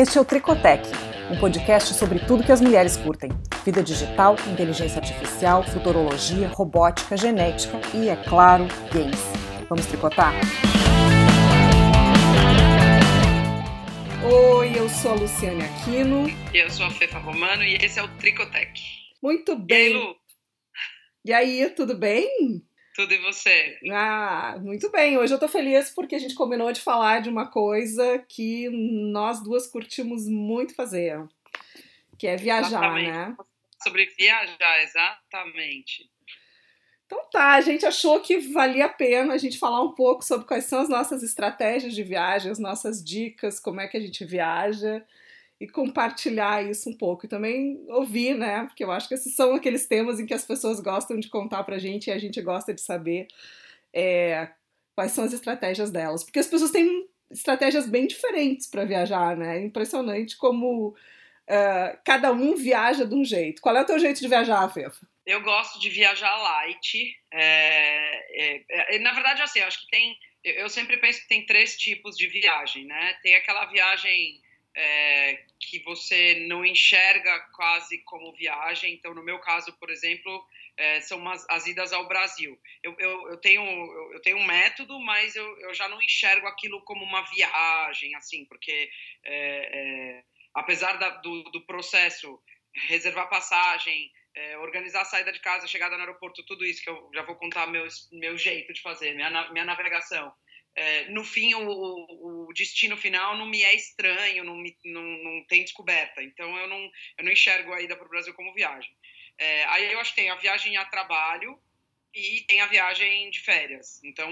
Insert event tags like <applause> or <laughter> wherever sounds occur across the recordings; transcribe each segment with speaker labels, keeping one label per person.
Speaker 1: Este é o Tricotec, um podcast sobre tudo que as mulheres curtem: vida digital, inteligência artificial, futurologia, robótica, genética e, é claro, games. Vamos tricotar? Oi, eu sou a Luciane Aquino.
Speaker 2: E eu sou a Fefa Romano e esse é o Tricotec.
Speaker 1: Muito bem. E aí, Lu? E aí tudo bem?
Speaker 2: Tudo e você?
Speaker 1: Ah, muito bem. Hoje eu tô feliz porque a gente combinou de falar de uma coisa que nós duas curtimos muito fazer, que é viajar,
Speaker 2: exatamente.
Speaker 1: né?
Speaker 2: Sobre viajar, exatamente.
Speaker 1: Então tá, a gente achou que valia a pena a gente falar um pouco sobre quais são as nossas estratégias de viagem, as nossas dicas, como é que a gente viaja e compartilhar isso um pouco. E também ouvir, né? Porque eu acho que esses são aqueles temas em que as pessoas gostam de contar pra gente e a gente gosta de saber é, quais são as estratégias delas. Porque as pessoas têm estratégias bem diferentes para viajar, né? É impressionante como uh, cada um viaja de um jeito. Qual é o teu jeito de viajar, Fefa?
Speaker 2: Eu gosto de viajar light. É, é, é, na verdade, assim, acho que tem. Eu sempre penso que tem três tipos de viagem, né? Tem aquela viagem é, que você não enxerga quase como viagem. Então, no meu caso, por exemplo, é, são umas, as idas ao Brasil. Eu, eu, eu, tenho, eu, tenho um método, mas eu, eu já não enxergo aquilo como uma viagem, assim, porque é, é apesar da, do, do processo, reservar passagem, é, organizar a saída de casa, chegada no aeroporto, tudo isso que eu já vou contar meu, meu jeito de fazer, minha, minha navegação é, no fim, o, o, destino final não me é estranho, não, me, não, não tem descoberta. Então, eu não, eu não enxergo a ida para o Brasil como viagem. É, aí eu acho que tem a viagem a trabalho e tem a viagem de férias. Então,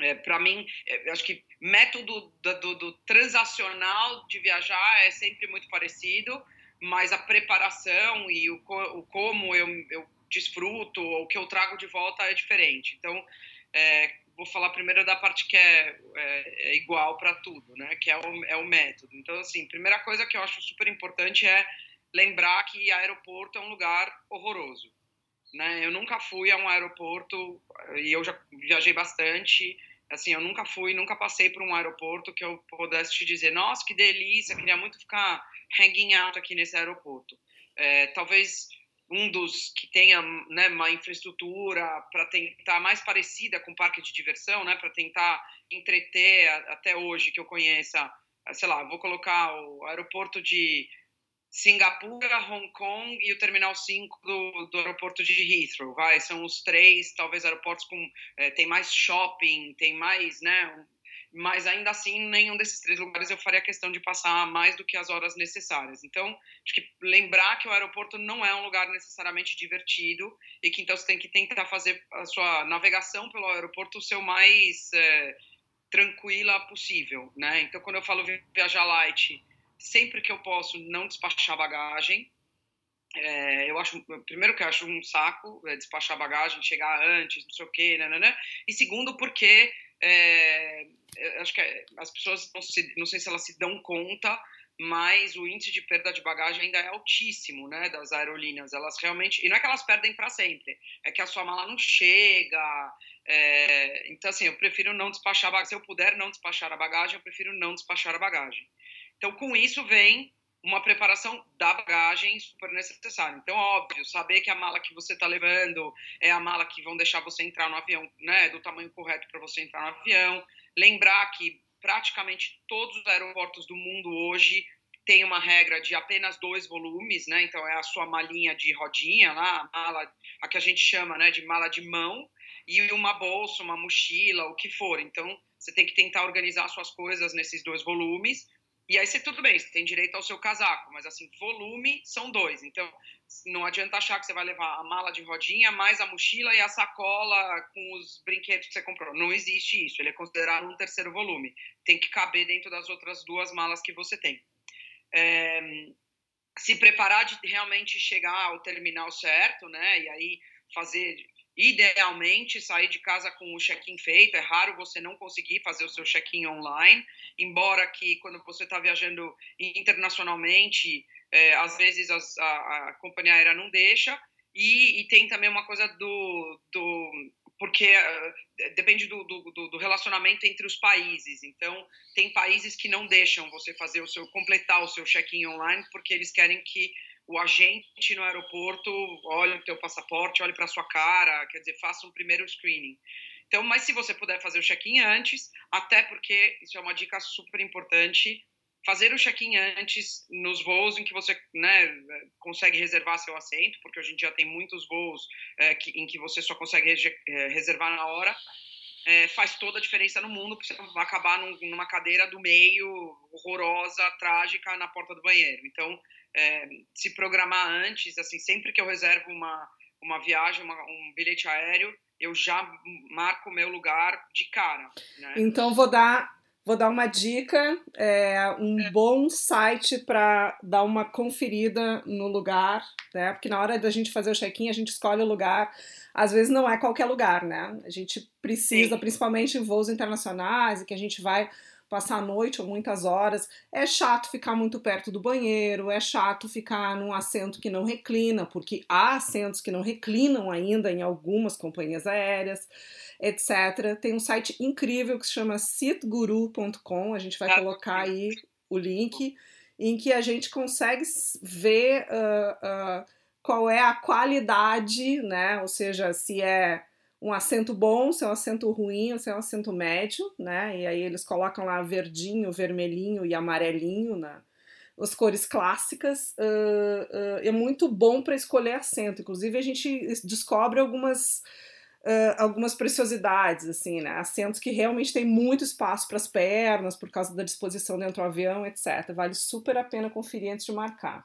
Speaker 2: é, para mim, é, acho que método do, do, do, transacional de viajar é sempre muito parecido, mas a preparação e o, o como eu, eu desfruto, o que eu trago de volta é diferente. Então, é, vou falar primeiro da parte que é, é, é igual para tudo, né? Que é o, é o método. Então, assim, primeira coisa que eu acho super importante é lembrar que aeroporto é um lugar horroroso. Né? Eu nunca fui a um aeroporto e eu já viajei bastante. Assim, eu nunca fui, nunca passei por um aeroporto que eu pudesse te dizer, nossa, que delícia, queria muito ficar hanging out aqui nesse aeroporto. É, talvez um dos que tenha né, uma infraestrutura para tentar mais parecida com parque de diversão, né, para tentar entreter até hoje que eu conheça, sei lá, vou colocar o aeroporto de Singapura, Hong Kong e o Terminal 5 do, do aeroporto de Heathrow, vai, são os três, talvez aeroportos com, é, tem mais shopping, tem mais, né, mas ainda assim, nenhum desses três lugares eu faria questão de passar mais do que as horas necessárias. Então, acho que lembrar que o aeroporto não é um lugar necessariamente divertido e que então você tem que tentar fazer a sua navegação pelo aeroporto o seu mais é, tranquila possível, né? Então, quando eu falo viajar light, sempre que eu posso não despachar bagagem, é, eu acho, primeiro que eu acho um saco é, despachar bagagem, chegar antes, não sei o quê, né, e segundo porque é, acho que as pessoas não, se, não sei se elas se dão conta, mas o índice de perda de bagagem ainda é altíssimo, né, das aerolíneas. Elas realmente, e não é que elas perdem para sempre, é que a sua mala não chega. É, então, assim, eu prefiro não despachar. Se eu puder não despachar a bagagem, eu prefiro não despachar a bagagem. Então, com isso vem uma preparação da bagagem super necessária. Então, óbvio, saber que a mala que você está levando é a mala que vão deixar você entrar no avião, né, do tamanho correto para você entrar no avião. Lembrar que praticamente todos os aeroportos do mundo hoje têm uma regra de apenas dois volumes, né? Então é a sua malinha de rodinha lá, a mala, a que a gente chama, né, de mala de mão e uma bolsa, uma mochila, o que for. Então você tem que tentar organizar suas coisas nesses dois volumes e aí você tudo bem, você tem direito ao seu casaco, mas assim, volume são dois. Então, não adianta achar que você vai levar a mala de rodinha, mais a mochila e a sacola com os brinquedos que você comprou. Não existe isso, ele é considerado um terceiro volume. Tem que caber dentro das outras duas malas que você tem. É, se preparar de realmente chegar ao terminal certo, né? E aí fazer Idealmente, sair de casa com o check-in feito. É raro você não conseguir fazer o seu check-in online, embora que quando você está viajando internacionalmente, é, às vezes as, a, a, companhia aérea não deixa. E, e, tem também uma coisa do, do porque uh, depende do, do, do, relacionamento entre os países. Então, tem países que não deixam você fazer o seu completar o seu check-in online porque eles querem que o agente no aeroporto olhe o teu passaporte, olhe para sua cara, quer dizer, faça um primeiro screening. Então, mas se você puder fazer o check-in antes, até porque isso é uma dica super importante, fazer o check-in antes nos voos em que você né, consegue reservar seu assento, porque hoje em dia tem muitos voos é, que, em que você só consegue é, reservar na hora, é, faz toda a diferença no mundo, porque você vai acabar num, numa cadeira do meio, horrorosa, trágica, na porta do banheiro. Então, é, se programar antes, assim, sempre que eu reservo uma, uma viagem, uma, um bilhete aéreo, eu já marco o meu lugar de cara. Né?
Speaker 1: Então, vou dar Vou dar uma dica, é um é. bom site para dar uma conferida no lugar, né? Porque na hora da gente fazer o check-in, a gente escolhe o lugar. Às vezes não é qualquer lugar, né? A gente precisa, Sim. principalmente em voos internacionais, e que a gente vai passar a noite ou muitas horas. É chato ficar muito perto do banheiro, é chato ficar num assento que não reclina, porque há assentos que não reclinam ainda em algumas companhias aéreas, etc. Tem um site incrível que se chama sitguru.com, a gente vai colocar aí o link, em que a gente consegue ver uh, uh, qual é a qualidade, né? Ou seja, se é um acento bom, se é um acento ruim, se é um acento médio, né? E aí eles colocam lá verdinho, vermelhinho e amarelinho na as cores clássicas. Uh, uh, é muito bom para escolher acento. Inclusive a gente descobre algumas uh, algumas preciosidades, assim, né? Assentos que realmente tem muito espaço para as pernas por causa da disposição dentro do avião, etc. Vale super a pena conferir antes de marcar.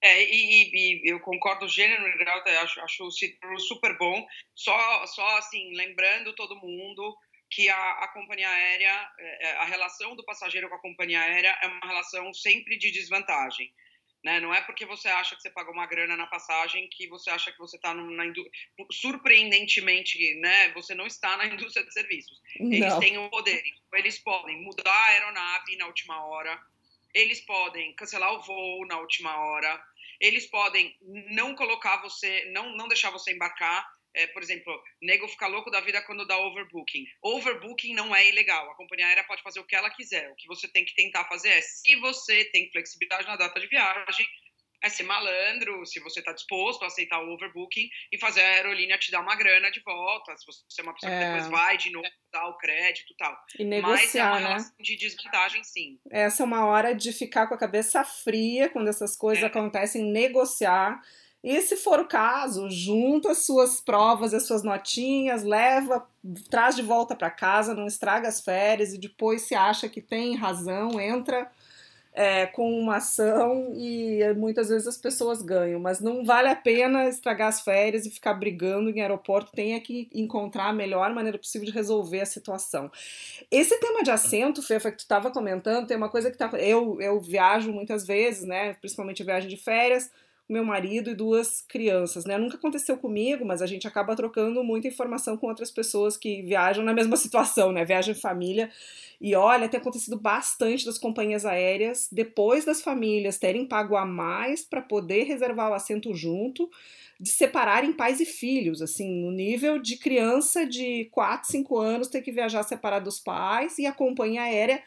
Speaker 2: É, e, e, eu concordo gênero grau, acho, acho o Citro super bom. Só, só assim, lembrando todo mundo que a, a companhia aérea, é, é, a relação do passageiro com a companhia aérea é uma relação sempre de desvantagem. Né? Não é porque você acha que você pagou uma grana na passagem que você acha que você está na indústria. Surpreendentemente, né? você não está na <laughs> indústria de serviços. Não. Eles têm o poder. Eles podem mudar a aeronave na última hora, eles podem cancelar o voo na última hora, eles podem não colocar você, não, não deixar você embarcar. É, por exemplo, nego fica louco da vida quando dá overbooking. Overbooking não é ilegal. A companhia aérea pode fazer o que ela quiser. O que você tem que tentar fazer é, se você tem flexibilidade na data de viagem, é ser malandro, se você está disposto a aceitar o overbooking e fazer a aerolínea te dar uma grana de volta, se você é uma pessoa é. que depois vai de novo dar o crédito e tal.
Speaker 1: E negociar,
Speaker 2: Mas é
Speaker 1: uma
Speaker 2: né? de desvantagem, sim.
Speaker 1: Essa é uma hora de ficar com a cabeça fria quando essas coisas é. acontecem, negociar. E se for o caso, junta as suas provas, as suas notinhas, leva, traz de volta para casa, não estraga as férias e depois se acha que tem razão, entra é, com uma ação e muitas vezes as pessoas ganham, mas não vale a pena estragar as férias e ficar brigando em aeroporto, tem que encontrar a melhor maneira possível de resolver a situação. Esse tema de assento, Fefa, que tu estava comentando, tem uma coisa que tá, eu, eu viajo muitas vezes, né, principalmente viagem de férias, meu marido e duas crianças, né? Nunca aconteceu comigo, mas a gente acaba trocando muita informação com outras pessoas que viajam na mesma <laughs> situação, né? Viagem em família. E olha, tem acontecido bastante das companhias aéreas, depois das famílias terem pago a mais para poder reservar o assento junto, de separarem pais e filhos, assim, no nível de criança de 4, 5 anos ter que viajar separado dos pais e a companhia aérea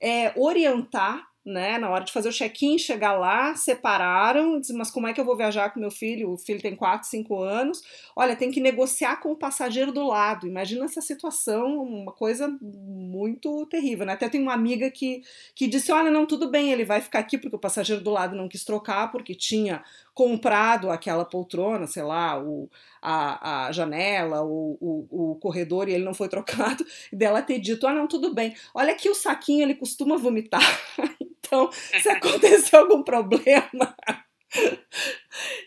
Speaker 1: é, orientar né? Na hora de fazer o check-in, chegar lá, separaram, diz, mas como é que eu vou viajar com meu filho? O filho tem 4, 5 anos. Olha, tem que negociar com o passageiro do lado. Imagina essa situação, uma coisa muito terrível, né? Até tem uma amiga que, que disse: olha, não, tudo bem, ele vai ficar aqui porque o passageiro do lado não quis trocar, porque tinha comprado aquela poltrona, sei lá, o, a, a janela, o, o, o, corredor, e ele não foi <laughs> trocado, e dela ter dito, ah, não, tudo bem, olha aqui o saquinho, ele costuma vomitar, <laughs> então, se acontecer algum problema... <laughs>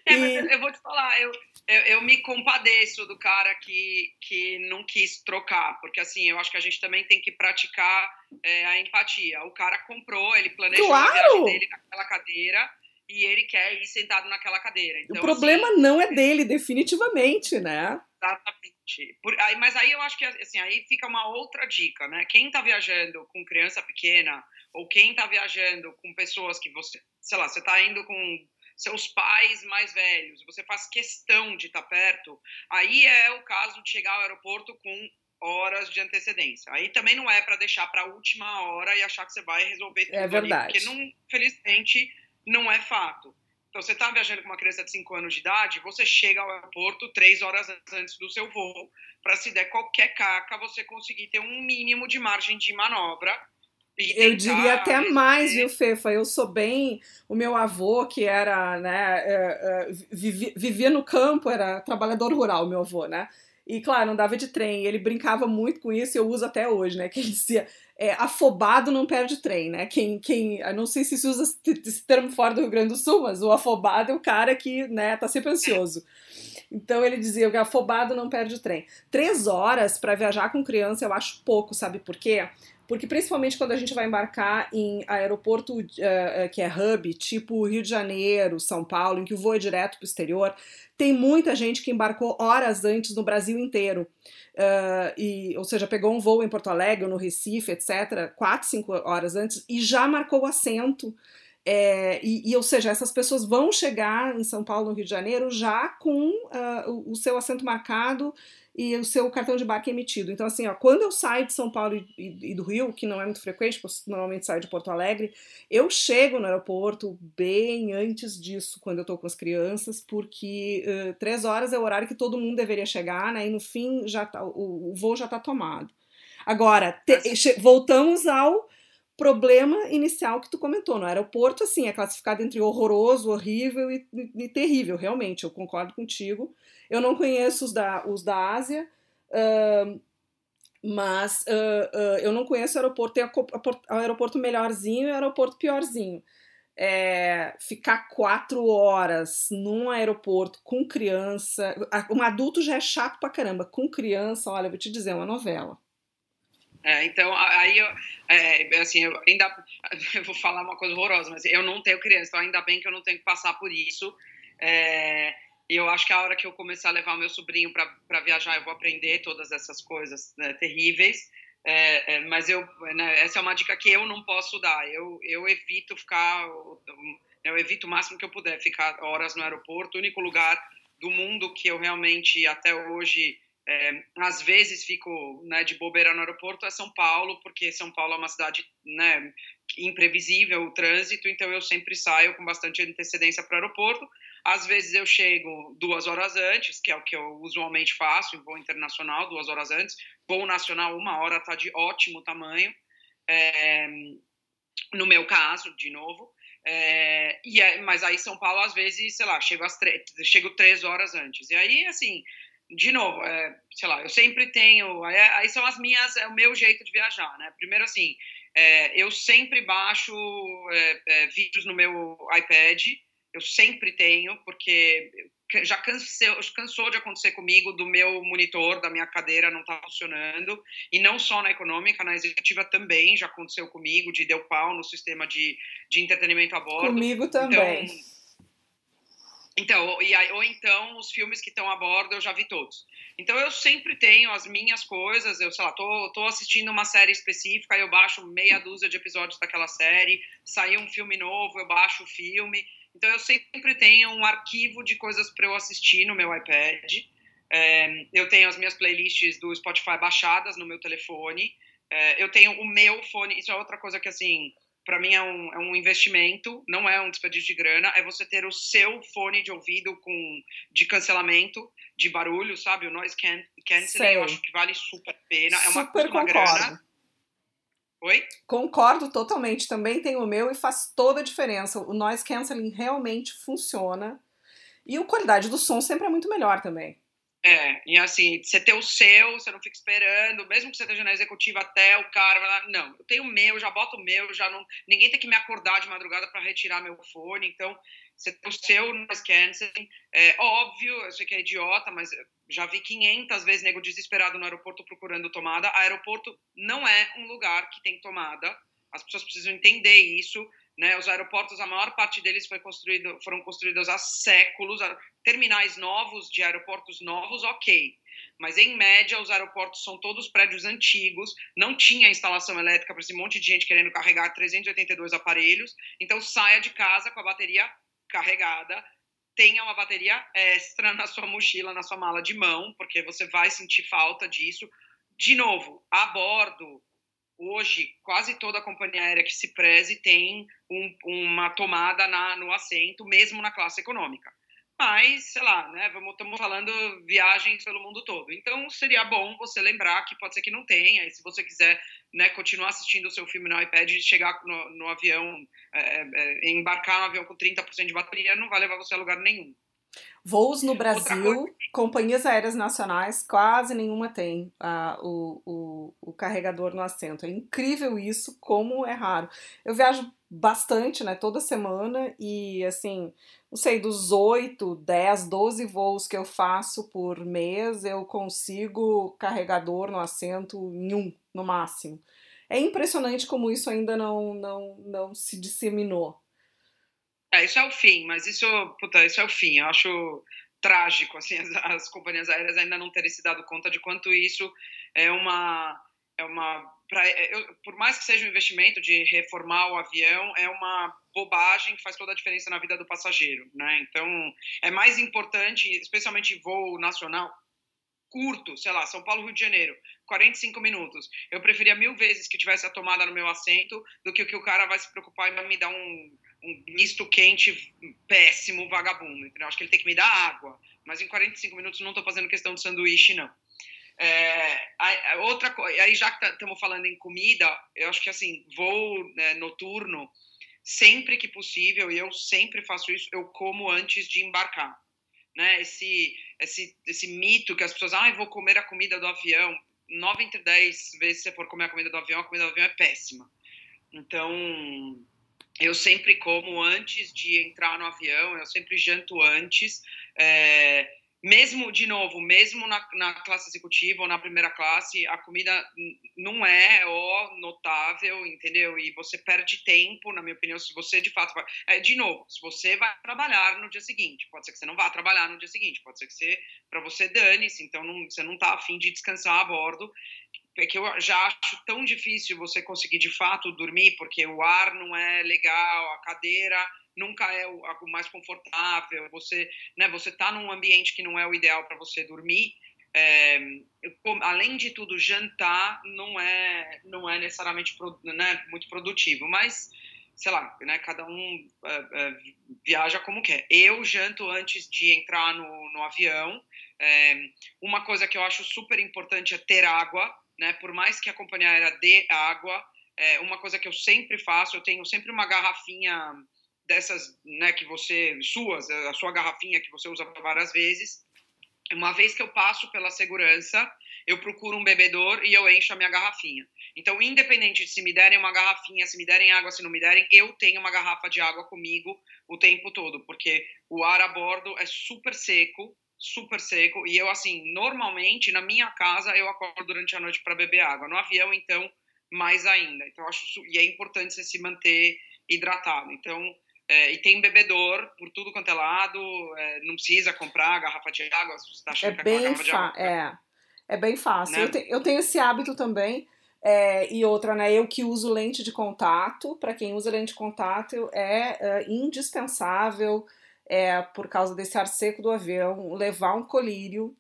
Speaker 2: É, mas eu vou te falar, eu, eu, eu, me compadeço do cara que, que não quis trocar, porque assim, eu acho que a gente também tem que praticar é, a empatia. O cara comprou, ele planejou claro. a viagem dele naquela cadeira, e ele quer ir sentado naquela cadeira. Então,
Speaker 1: o problema assim, não é dele, definitivamente, né?
Speaker 2: Exatamente. Por, aí, mas aí eu acho que assim, aí fica uma outra dica, né? Quem tá viajando com criança pequena, ou quem tá viajando com pessoas que você, sei lá, você tá indo com seus pais mais velhos, você faz questão de estar perto, aí é o caso de chegar ao aeroporto com horas de antecedência. Aí também não é para deixar para a última hora e achar que você vai resolver tudo
Speaker 1: é verdade.
Speaker 2: Ali, porque não, felizmente não é fato. Então, você está viajando com uma criança de 5 anos de idade, você chega ao aeroporto três horas antes do seu voo, para se der qualquer caca, você conseguir ter um mínimo de margem de manobra.
Speaker 1: Eu diria até mais, viu, Fefa? Eu sou bem. O meu avô, que era, né, é, é, vivia, vivia no campo, era trabalhador rural, meu avô, né? E claro, andava de trem. ele brincava muito com isso, e eu uso até hoje, né? Que ele dizia: é, afobado não perde trem, né? Quem, quem, não sei se se usa esse termo fora do Rio Grande do Sul, mas o afobado é o cara que, né, tá sempre ansioso. Então ele dizia que afobado não perde trem. Três horas para viajar com criança eu acho pouco, sabe por quê? Porque principalmente quando a gente vai embarcar em aeroporto uh, que é hub, tipo Rio de Janeiro, São Paulo, em que o voo é direto para o exterior, tem muita gente que embarcou horas antes no Brasil inteiro. Uh, e, ou seja, pegou um voo em Porto Alegre, no Recife, etc., quatro, cinco horas antes, e já marcou o assento. É, e, e, ou seja, essas pessoas vão chegar em São Paulo, no Rio de Janeiro, já com uh, o, o seu assento marcado e o seu cartão de embarque emitido. Então, assim, ó, quando eu saio de São Paulo e, e, e, do Rio, que não é muito frequente, porque normalmente saio de Porto Alegre, eu chego no aeroporto bem antes disso, quando eu tô com as crianças, porque uh, três horas é o horário que todo mundo deveria chegar, né? E no fim já tá, o, o voo já tá tomado. Agora, te, voltamos ao problema inicial que tu comentou. No aeroporto, assim, é classificado entre horroroso, horrível e, e, e terrível, realmente, eu concordo contigo. Eu não conheço os da, os da Ásia, uh, mas uh, uh, eu não conheço o aeroporto. Tem o aeroporto melhorzinho e o aeroporto piorzinho. É, ficar quatro horas num aeroporto com criança. Um adulto já é chato pra caramba. Com criança, olha, eu vou te dizer, é uma novela.
Speaker 2: É, então, aí, eu, é, assim, eu ainda <laughs> eu vou falar uma coisa horrorosa, mas eu não tenho criança, então ainda bem que eu não tenho que passar por isso. É, e eu acho que a hora que eu começar a levar o meu sobrinho para viajar, eu vou aprender todas essas coisas né, terríveis. É, é, mas eu, né, essa é uma dica que eu não posso dar. Eu, eu evito ficar, eu evito o máximo que eu puder ficar horas no aeroporto. O único lugar do mundo que eu realmente até hoje é, às vezes fico né, de bobeira no aeroporto é São Paulo, porque São Paulo é uma cidade né, imprevisível, o trânsito, então eu sempre saio com bastante antecedência para o aeroporto. Às vezes eu chego duas horas antes, que é o que eu usualmente faço em voo internacional, duas horas antes. Voo nacional, uma hora está de ótimo tamanho. É, no meu caso, de novo. É, e é, mas aí São Paulo, às vezes, sei lá, chego, às chego três horas antes. E aí, assim, de novo, é, sei lá, eu sempre tenho. Aí, aí, são as minhas, é o meu jeito de viajar, né? Primeiro, assim, é, eu sempre baixo é, é, vídeos no meu iPad eu sempre tenho, porque já cansou, cansou de acontecer comigo do meu monitor, da minha cadeira não tá funcionando, e não só na econômica, na executiva também já aconteceu comigo, de deu pau no sistema de, de entretenimento a bordo.
Speaker 1: Comigo também.
Speaker 2: Então, então e aí, ou então os filmes que estão a bordo eu já vi todos. Então eu sempre tenho as minhas coisas, eu sei lá, tô, tô assistindo uma série específica, eu baixo meia dúzia de episódios daquela série, saiu um filme novo, eu baixo o filme, então eu sempre tenho um arquivo de coisas para eu assistir no meu iPad. É, eu tenho as minhas playlists do Spotify baixadas no meu telefone. É, eu tenho o meu fone. Isso é outra coisa que assim, para mim é um, é um investimento, não é um desperdício de grana. É você ter o seu fone de ouvido com de cancelamento de barulho, sabe? O noise canceling. Eu acho que vale super a pena. É uma, super uma grana. Oi?
Speaker 1: Concordo totalmente. Também tenho o meu e faz toda a diferença. O noise cancelling realmente funciona. E a qualidade do som sempre é muito melhor também.
Speaker 2: É, e assim, você ter o seu, você não fica esperando, mesmo que você esteja na executiva até o cara não, eu tenho o meu, já boto o meu, já não, ninguém tem que me acordar de madrugada para retirar meu fone, então você tem o seu noise cancelling, é óbvio, eu sei que é idiota, mas já vi 500 vezes nego desesperado no aeroporto procurando tomada. Aeroporto não é um lugar que tem tomada. As pessoas precisam entender isso. Né? Os aeroportos, a maior parte deles foi construído, foram construídos há séculos. Terminais novos de aeroportos novos, ok. Mas, em média, os aeroportos são todos prédios antigos, não tinha instalação elétrica para esse monte de gente querendo carregar 382 aparelhos. Então, saia de casa com a bateria carregada, tenha uma bateria extra na sua mochila, na sua mala de mão, porque você vai sentir falta disso. De novo, a bordo, hoje, quase toda companhia aérea que se preze tem um, uma tomada na, no assento, mesmo na classe econômica mas, sei lá, né, vamos, estamos falando viagens pelo mundo todo. Então, seria bom você lembrar que pode ser que não tenha, e se você quiser né, continuar assistindo o seu filme no iPad e chegar no, no avião, é, é, embarcar no avião com 30% de bateria, não vai levar você a lugar nenhum.
Speaker 1: Voos no Brasil, companhias aéreas nacionais, quase nenhuma tem uh, o, o, o, carregador no assento. É incrível isso, como é raro. Eu viajo bastante, né, toda semana, e assim, não sei, dos 8, 10, 12 voos que eu faço por mês, eu consigo carregador no assento em um, no máximo. É impressionante como isso ainda não, não, não se disseminou.
Speaker 2: É, isso é o fim, mas isso, puta, isso é o fim. Eu acho trágico, assim, as, as companhias aéreas ainda não terem se dado conta de quanto isso é uma, é uma, pra, é, eu, por mais que seja um investimento de reformar o avião, é uma bobagem que faz toda a diferença na vida do passageiro, né? Então, é mais importante, especialmente voo nacional, curto, sei lá, São Paulo, Rio de Janeiro, 45 minutos. Eu preferia mil vezes que tivesse a tomada no meu assento do que o que o cara vai se preocupar em me dar um um misto quente péssimo, vagabundo. Entendeu? Acho que ele tem que me dar água. Mas em 45 minutos não estou fazendo questão de sanduíche, não. É, outra coisa, aí já que estamos tá, falando em comida, eu acho que assim, voo né, noturno, sempre que possível, e eu sempre faço isso, eu como antes de embarcar. Né? Esse, esse, esse mito que as pessoas, ah, vou comer a comida do avião. 9 entre 10 vezes você for comer a comida do avião, a comida do avião é péssima. Então, eu sempre como antes de entrar no avião, eu sempre janto antes. É, mesmo, de novo, mesmo na, na, classe executiva ou na primeira classe, a comida não é ó, notável, entendeu? E você perde tempo, na minha opinião, se você de fato vai. É, de novo, se você vai trabalhar no dia seguinte, pode ser que você não vá trabalhar no dia seguinte, pode ser que você, para você, dane-se, então não, você não está afim de descansar a bordo que eu já acho tão difícil você conseguir de fato dormir, porque o ar não é legal, a cadeira nunca é o, mais confortável, você, né, você tá num ambiente que não é o ideal para você dormir. É, além de tudo, jantar não é não é necessariamente né, muito produtivo, mas sei lá, né, cada um é, é, viaja como quer. Eu janto antes de entrar no, no avião. É, uma coisa que eu acho super importante é ter água né? Por mais que a companhia aérea dê água, é uma coisa que eu sempre faço, eu tenho sempre uma garrafinha dessas, né, que você suas, a sua garrafinha que você usa várias vezes. Uma vez que eu passo pela segurança, eu procuro um bebedor e eu encho a minha garrafinha. Então, independente de se me derem uma garrafinha, se me derem água, se não me derem, eu tenho uma garrafa de água comigo o tempo todo, porque o ar a bordo é super seco super seco. E eu, assim, normalmente na minha casa eu acordo durante a noite para beber água. No avião, então, mais ainda. Então, acho e é importante você se manter hidratado. Então, é, e tem bebedor por tudo quanto é lado. É, não precisa comprar garrafa de água. Se você tá achando
Speaker 1: é que bem garrafa de água. É, é bem fácil. Né? Eu, te, eu tenho esse hábito também. É, e outra, né? Eu que uso lente de contato, para quem usa lente de contato, é, é indispensável é, por causa desse ar seco do avião, levar um colírio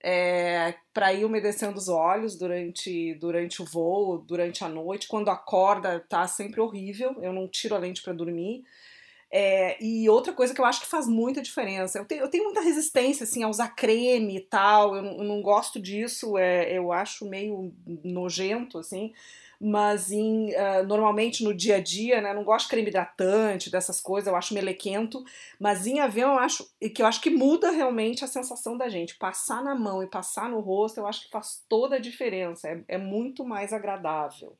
Speaker 1: é, para ir umedecendo os olhos durante, durante o voo, durante a noite. Quando acorda, tá sempre horrível. Eu não tiro a lente para dormir. É, e outra coisa que eu acho que faz muita diferença, eu tenho, eu tenho muita resistência assim, a usar creme e tal, eu não, eu não gosto disso, é, eu acho meio nojento, assim, mas em, uh, normalmente no dia a dia, né, não gosto de creme hidratante, dessas coisas, eu acho melequento, mas em avião eu acho que eu acho que muda realmente a sensação da gente. Passar na mão e passar no rosto, eu acho que faz toda a diferença, é, é muito mais agradável.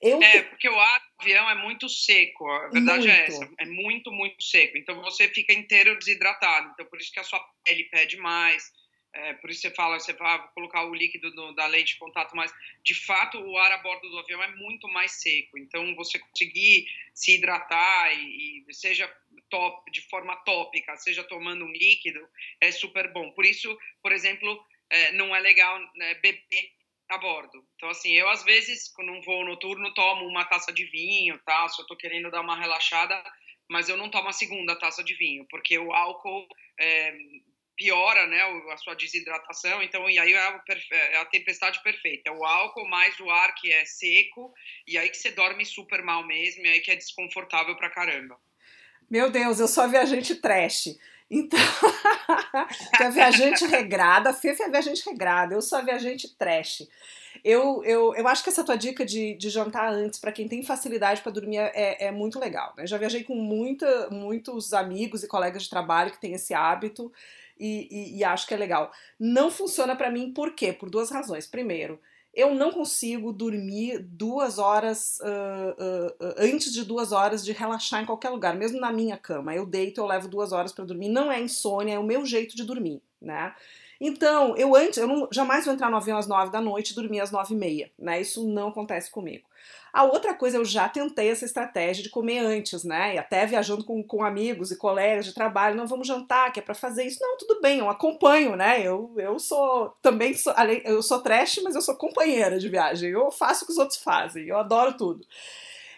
Speaker 2: Eu é, porque o avião é muito seco, a verdade é muito. é essa, é muito, muito seco, então você fica inteiro desidratado, então por isso que a sua pele pede mais, é, por isso você fala, você vai colocar o líquido do, da lente de contato, mas de fato o ar a bordo do avião é muito mais seco. Então você conseguir se hidratar e, e seja top, de forma tópica, seja tomando um líquido, é super bom. Por isso, por exemplo, é, não é legal né, beber a bordo. Então, assim, eu às vezes, quando um voo noturno, tomo uma taça de vinho, tá? Se eu tô querendo dar uma relaxada, mas eu não tomo a segunda taça de vinho, porque o álcool é, piora né, a sua desidratação, então, e aí é a, é a, tempestade perfeita. É o álcool mais o ar que é seco, e aí que você dorme super mal mesmo, e aí que é desconfortável pra caramba.
Speaker 1: Meu Deus, eu sou a viajante trash. Então, <laughs> a viajante regrada, a Fefe é a viajante regrada, eu sou a viajante trash. Eu, eu, eu acho que essa tua dica de, de jantar antes, para quem tem facilidade para dormir, é, é muito legal. Né? Já viajei com muita, muitos amigos e colegas de trabalho que têm esse hábito e, e, e acho que é legal. Não funciona para mim, por quê? Por duas razões. Primeiro, eu não consigo dormir duas horas uh, uh, antes de duas horas de relaxar em qualquer lugar, mesmo na minha cama. Eu deito, eu levo duas horas para dormir. Não é insônia, é o meu jeito de dormir, né? Então, eu antes, eu não, jamais vou entrar no avião às nove da noite e dormir às nove e meia, né? Isso não acontece comigo. A outra coisa, eu já tentei essa estratégia de comer antes, né? E até viajando com, com amigos e colegas de trabalho, não vamos jantar, que é para fazer isso. Não, tudo bem, eu acompanho, né? Eu, eu sou também, sou, eu sou trash, mas eu sou companheira de viagem. Eu faço o que os outros fazem, eu adoro tudo.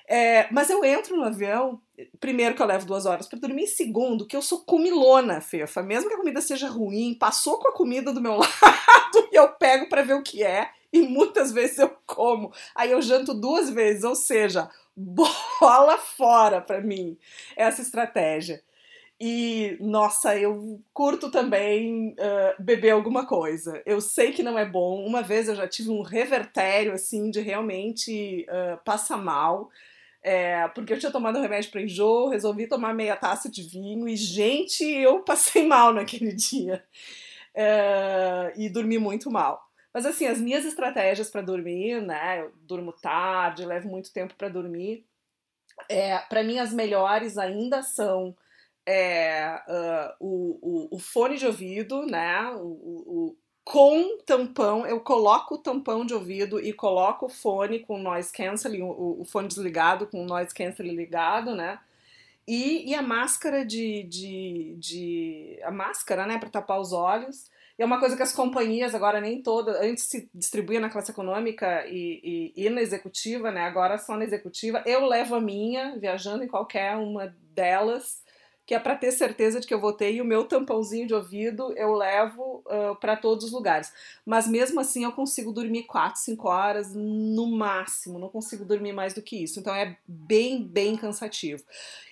Speaker 1: É, mas eu entro no avião, primeiro que eu levo duas horas para dormir, segundo que eu sou comilona, Fefa. Mesmo que a comida seja ruim, passou com a comida do meu <laughs> lado e eu pego para ver o que é <laughs> e muitas vezes eu como. Aí eu janto duas vezes, ou seja, <laughs> bola fora para mim essa estratégia. E, nossa, eu curto também uh, beber alguma coisa. Eu sei que não é bom. Uma vez eu já tive um revertério, assim, de realmente uh, passar mal. É, porque eu tinha tomado remédio para enjoo, resolvi tomar meia taça de vinho e, gente, eu passei <laughs> mal naquele dia. É, e dormi muito mal. Mas, assim, as minhas estratégias para dormir, né? Eu durmo tarde, levo muito tempo para dormir. É, para mim, as melhores ainda são é, uh, o, o, o, fone de ouvido, né? O, o, com tampão, eu coloco o tampão de ouvido e coloco o fone com noise cancelling, o, o fone desligado com noise cancelling ligado, né? E, e a máscara de, de, de, a máscara, né, para tapar os olhos. E é uma coisa que as companhias agora nem todas, antes se distribuía na classe econômica e, e, e na executiva, né? Agora só na executiva. Eu levo a minha, viajando em qualquer uma delas que é para ter certeza de que eu vou ter, e o meu tampãozinho de ouvido eu levo uh, para todos os lugares. Mas mesmo assim eu consigo dormir 4, 5 horas no máximo, não consigo dormir mais do que isso. Então é bem, bem cansativo.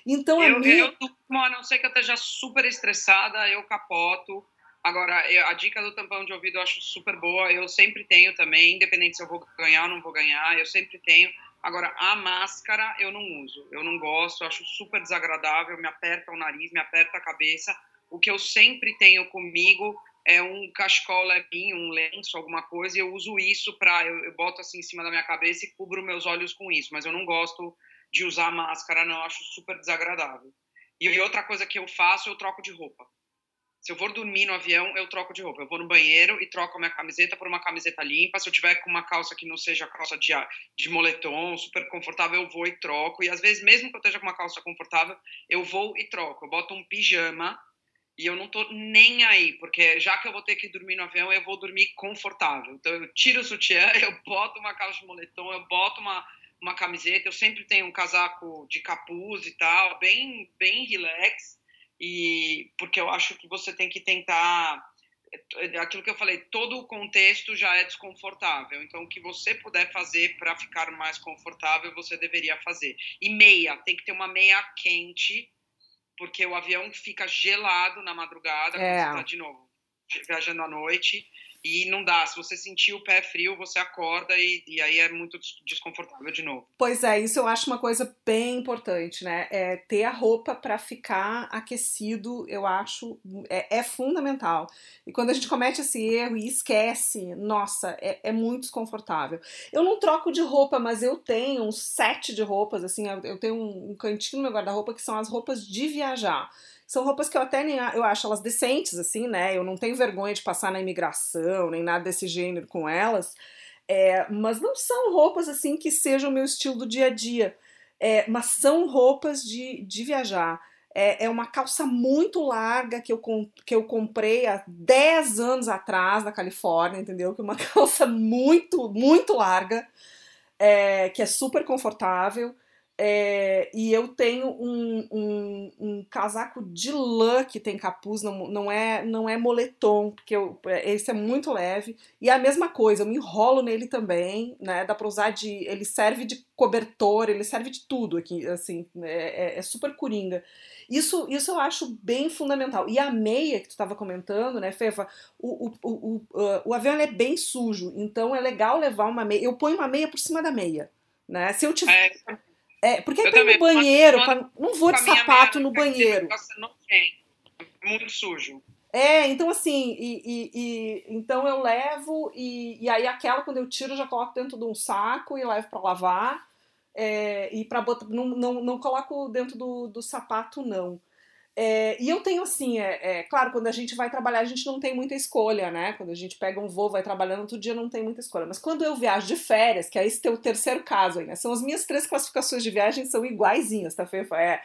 Speaker 1: Então
Speaker 2: eu,
Speaker 1: minha...
Speaker 2: eu a não ser que eu esteja super estressada, eu capoto. Agora, eu, a dica do tampão de ouvido eu acho super boa, eu sempre tenho também, independente se eu vou ganhar ou não vou ganhar, eu sempre tenho Agora, a máscara eu não uso, eu não gosto, acho super desagradável, me aperta o nariz, me aperta a cabeça. O que eu sempre tenho comigo é um cachecol levinho, um lenço, alguma coisa, e eu uso isso para. Eu, eu, boto assim em cima da minha cabeça e cubro meus olhos com isso, mas eu não gosto de usar máscara, não, acho super desagradável. E outra coisa que eu faço, eu troco de roupa. Se eu for dormir no avião, eu troco de roupa. Eu vou no banheiro e troco a minha camiseta por uma camiseta limpa. Se eu tiver com uma calça que não seja calça de, de moletom, super confortável, eu vou e troco. E às vezes, mesmo que eu esteja com uma calça confortável, eu vou e troco. Eu boto um pijama e eu não tô nem aí, porque já que eu vou ter que dormir no avião, eu vou dormir confortável. Então eu tiro o sutiã, <laughs> eu boto uma calça de moletom, eu boto uma, uma camiseta, eu sempre tenho um casaco de capuz e tal, bem, bem relax e porque eu acho que você tem que tentar aquilo que eu falei, todo o contexto já é desconfortável. Então, o que você puder fazer para ficar mais confortável, você deveria fazer. E meia, tem que ter uma meia quente, porque o avião fica gelado na madrugada, é. quando você está de novo viajando à noite. E não dá, se você sentir o pé frio, você acorda e, e aí é muito desconfortável de novo.
Speaker 1: Pois é, isso eu acho uma coisa bem importante, né? É ter a roupa para ficar aquecido, eu acho, é, é, fundamental. E quando a gente comete esse erro e esquece, nossa, é, é muito desconfortável. Eu não troco de roupa, mas eu tenho um set de roupas, assim, eu tenho um, um cantinho no meu guarda-roupa que são as roupas de viajar. São roupas que eu até nem eu acho elas decentes, assim, né? Eu não tenho vergonha de passar na imigração, nem nada desse gênero com elas. É, mas não são roupas assim que sejam o meu estilo do dia a dia. É, mas são roupas de, de viajar. É, é, uma calça muito larga que eu, que eu comprei há 10 anos atrás na Califórnia, entendeu? Que é uma <laughs> calça muito, muito larga, é, que é super confortável. É, e eu tenho um, um, um, casaco de lã que tem capuz, não, não, é, não é moletom, porque eu, esse é muito leve. E é a mesma coisa, eu me enrolo nele também, né? Dá pra usar de. Ele serve de cobertor, ele serve de tudo aqui, assim, é, é, é super coringa. Isso, isso eu acho bem fundamental. E a meia que tu estava comentando, né, Fefa? O, o, o, o, uh, o avião é bem sujo, então é legal levar uma meia. Eu ponho uma meia por cima da meia. Né? Se eu tiver. É é, porque aí no banheiro, pra, não vou de sapato no banheiro.
Speaker 2: Não tem. Muito sujo.
Speaker 1: É, então assim, e, e, e, então eu levo, e, e aí aquela quando eu tiro, eu já coloco dentro de um saco e levo para lavar. É, e para botar. Não, não, não coloco dentro do, do sapato, não. É, e eu tenho assim, é, é, claro, quando a gente vai trabalhar, a gente não tem muita escolha, né? Quando a gente pega um voo, vai trabalhando, outro dia não tem muita escolha. Mas quando eu viajo de férias, que é esse teu terceiro caso aí, né? São as minhas três classificações de viagem, são iguaizinhas, tá, Fefa? É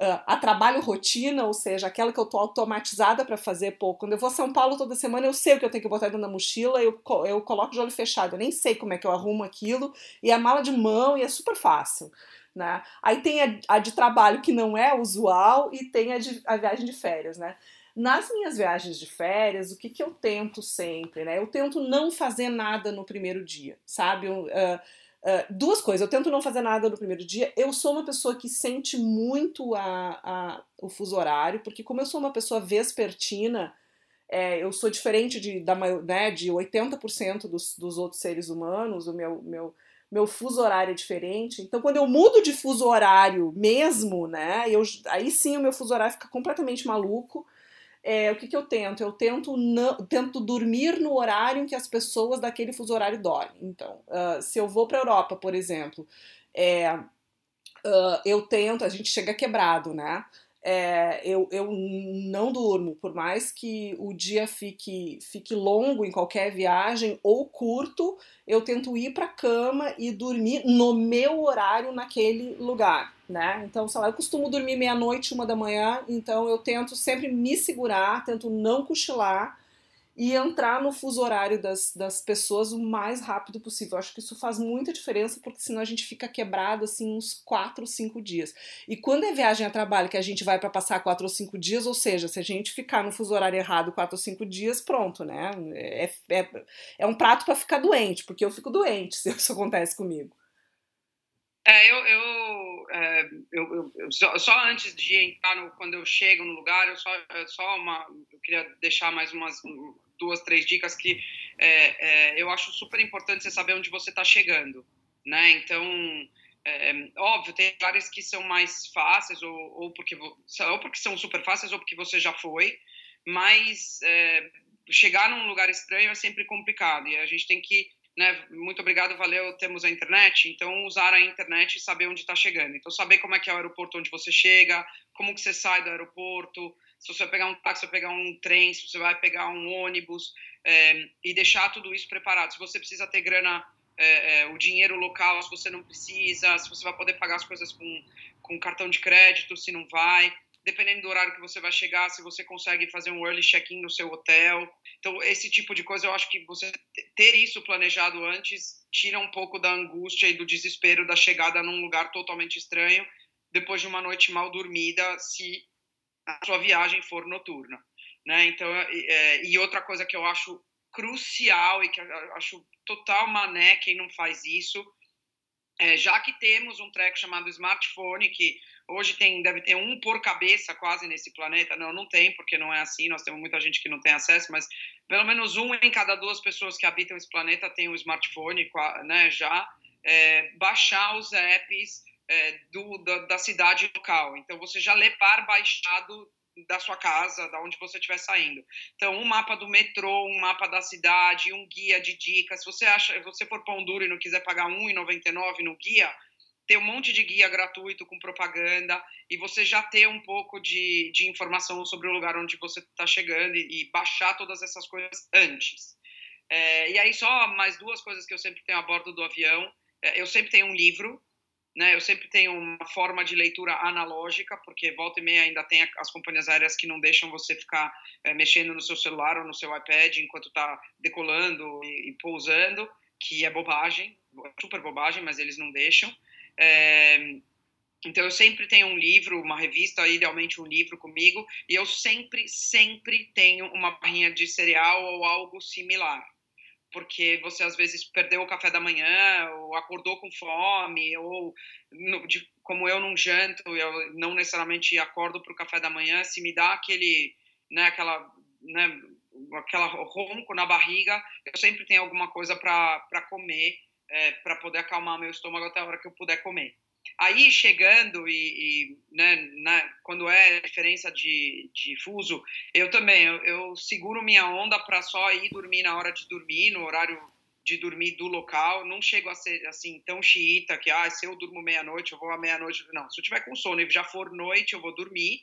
Speaker 1: uh, a trabalho rotina, ou seja, aquela que eu tô automatizada para fazer, pô, quando eu vou a São Paulo toda semana, eu sei o que eu tenho que botar dentro da mochila, eu, eu coloco de olho fechado, eu nem sei como é que eu arrumo aquilo, e a mala de mão, e é super fácil. Né? Aí tem a, a, de trabalho que não é usual e tem a, de, a viagem de férias, né? Nas minhas viagens de férias, o que, que eu tento sempre, né? Eu tento não fazer nada no primeiro dia, sabe? uh, uh, duas coisas, eu tento não fazer nada no primeiro dia. Eu sou uma pessoa que sente muito a, a o fuso horário, porque como eu sou uma pessoa vespertina, é, eu sou diferente de, da, né, de 80% dos, dos outros seres humanos, o meu, meu meu fuso horário é diferente. Então, quando eu mudo de fuso horário mesmo, né? Eu, aí sim o meu fuso horário fica completamente maluco. É, o que, que eu tento? Eu tento, não, tento dormir no horário em que as pessoas daquele fuso horário dormem. Então, uh, se eu vou para a Europa, por exemplo, é, uh, eu tento, a gente chega quebrado, né? É, eu, eu não durmo, por mais que o dia fique, fique longo em qualquer viagem ou curto, eu tento ir para cama e dormir no meu horário naquele lugar, né? Então, sei lá, eu costumo dormir meia-noite, uma da manhã, então eu tento sempre me segurar, tento não cochilar e entrar no fuso horário das, das pessoas o mais rápido possível. Eu acho que isso faz muita diferença, porque senão a gente fica quebrado assim uns 4 ou 5 dias. E quando é viagem a trabalho, que a gente vai para passar 4 ou 5 dias, ou seja, se a gente ficar no fuso horário errado 4 ou 5 dias, pronto, né? É, é, é um prato para ficar doente, porque eu fico doente se <laughs> isso acontece comigo.
Speaker 2: É, eu, eu, é, eu, eu, eu só, só, antes de entrar no, quando eu chego no lugar, eu só, só uma, eu queria deixar mais umas duas, três dicas que é, é, eu acho super importante você saber onde você está chegando, né? Então, é, óbvio, tem lugares que são mais fáceis ou, ou, porque, ou porque são super fáceis ou porque você já foi, mas é, chegar num lugar estranho é sempre complicado e a gente tem que né, muito obrigado, valeu, temos a internet, então usar a internet e saber onde está chegando. Então, saber como é que é o aeroporto onde você chega, como que você sai do aeroporto, se você vai pegar um táxi, se vai pegar um trem, se você vai pegar um ônibus, é, e deixar tudo isso preparado. Se você precisa ter grana, é, é, o dinheiro local, se você não precisa, se você vai poder pagar as coisas com, com cartão de crédito, se não vai, dependendo do horário que você vai chegar, se você consegue fazer um early check-in no seu hotel. Então, esse tipo de coisa, eu acho que você ter isso planejado antes tira um pouco da angústia e do desespero da chegada num lugar totalmente estranho depois de uma noite mal dormida, se a sua viagem for noturna, né? Então, é, e outra coisa que eu acho crucial e que acho total mané quem não faz isso, é, já que temos um treco chamado smartphone, que hoje tem, deve ter um por cabeça quase nesse planeta, não, não tem, porque não é assim, nós temos muita gente que não tem acesso, mas pelo menos um em cada duas pessoas que habitam esse planeta tem um smartphone, né, já, é, baixar os apps é, do, da, da, cidade local. Então, você já levar baixado da sua casa, da onde você estiver saindo. Então, um mapa do metrô, um mapa da cidade, um guia de dicas. Se você acha, você for pão duro e não quiser pagar R$ 1,99 no guia, tem um monte de guia gratuito com propaganda e você já ter um pouco de, de informação sobre o lugar onde você está chegando e, e, baixar todas essas coisas antes. É, e aí, só mais duas coisas que eu sempre tenho a bordo do avião. É, eu sempre tenho um livro né, eu sempre tenho uma forma de leitura analógica, porque volta e meia ainda tem as companhias aéreas que não deixam você ficar é, mexendo no seu celular ou no seu iPad enquanto está decolando e, e, pousando, que é bobagem, super bobagem, mas eles não deixam. É, Então eu sempre tenho um livro, uma revista, idealmente um livro comigo, e eu sempre, sempre tenho uma barrinha de cereal ou algo similar. Porque você às vezes perdeu o café da manhã, ou acordou com fome, ou de, como eu não janto, eu não necessariamente acordo para o café da manhã, se me dá aquele, né, aquela, né, aquela ronco na barriga, eu sempre tenho alguma coisa para comer, é, para poder acalmar meu estômago até a hora que eu puder comer. Aí chegando e, e né, quando é diferença de, de fuso, eu também eu, eu seguro minha onda para só ir dormir na hora de dormir, no horário de dormir do local. Não chego a ser assim tão xiita que ah, se eu durmo meia-noite, eu vou à meia-noite. Não, se eu tiver com sono e já for noite, eu vou dormir.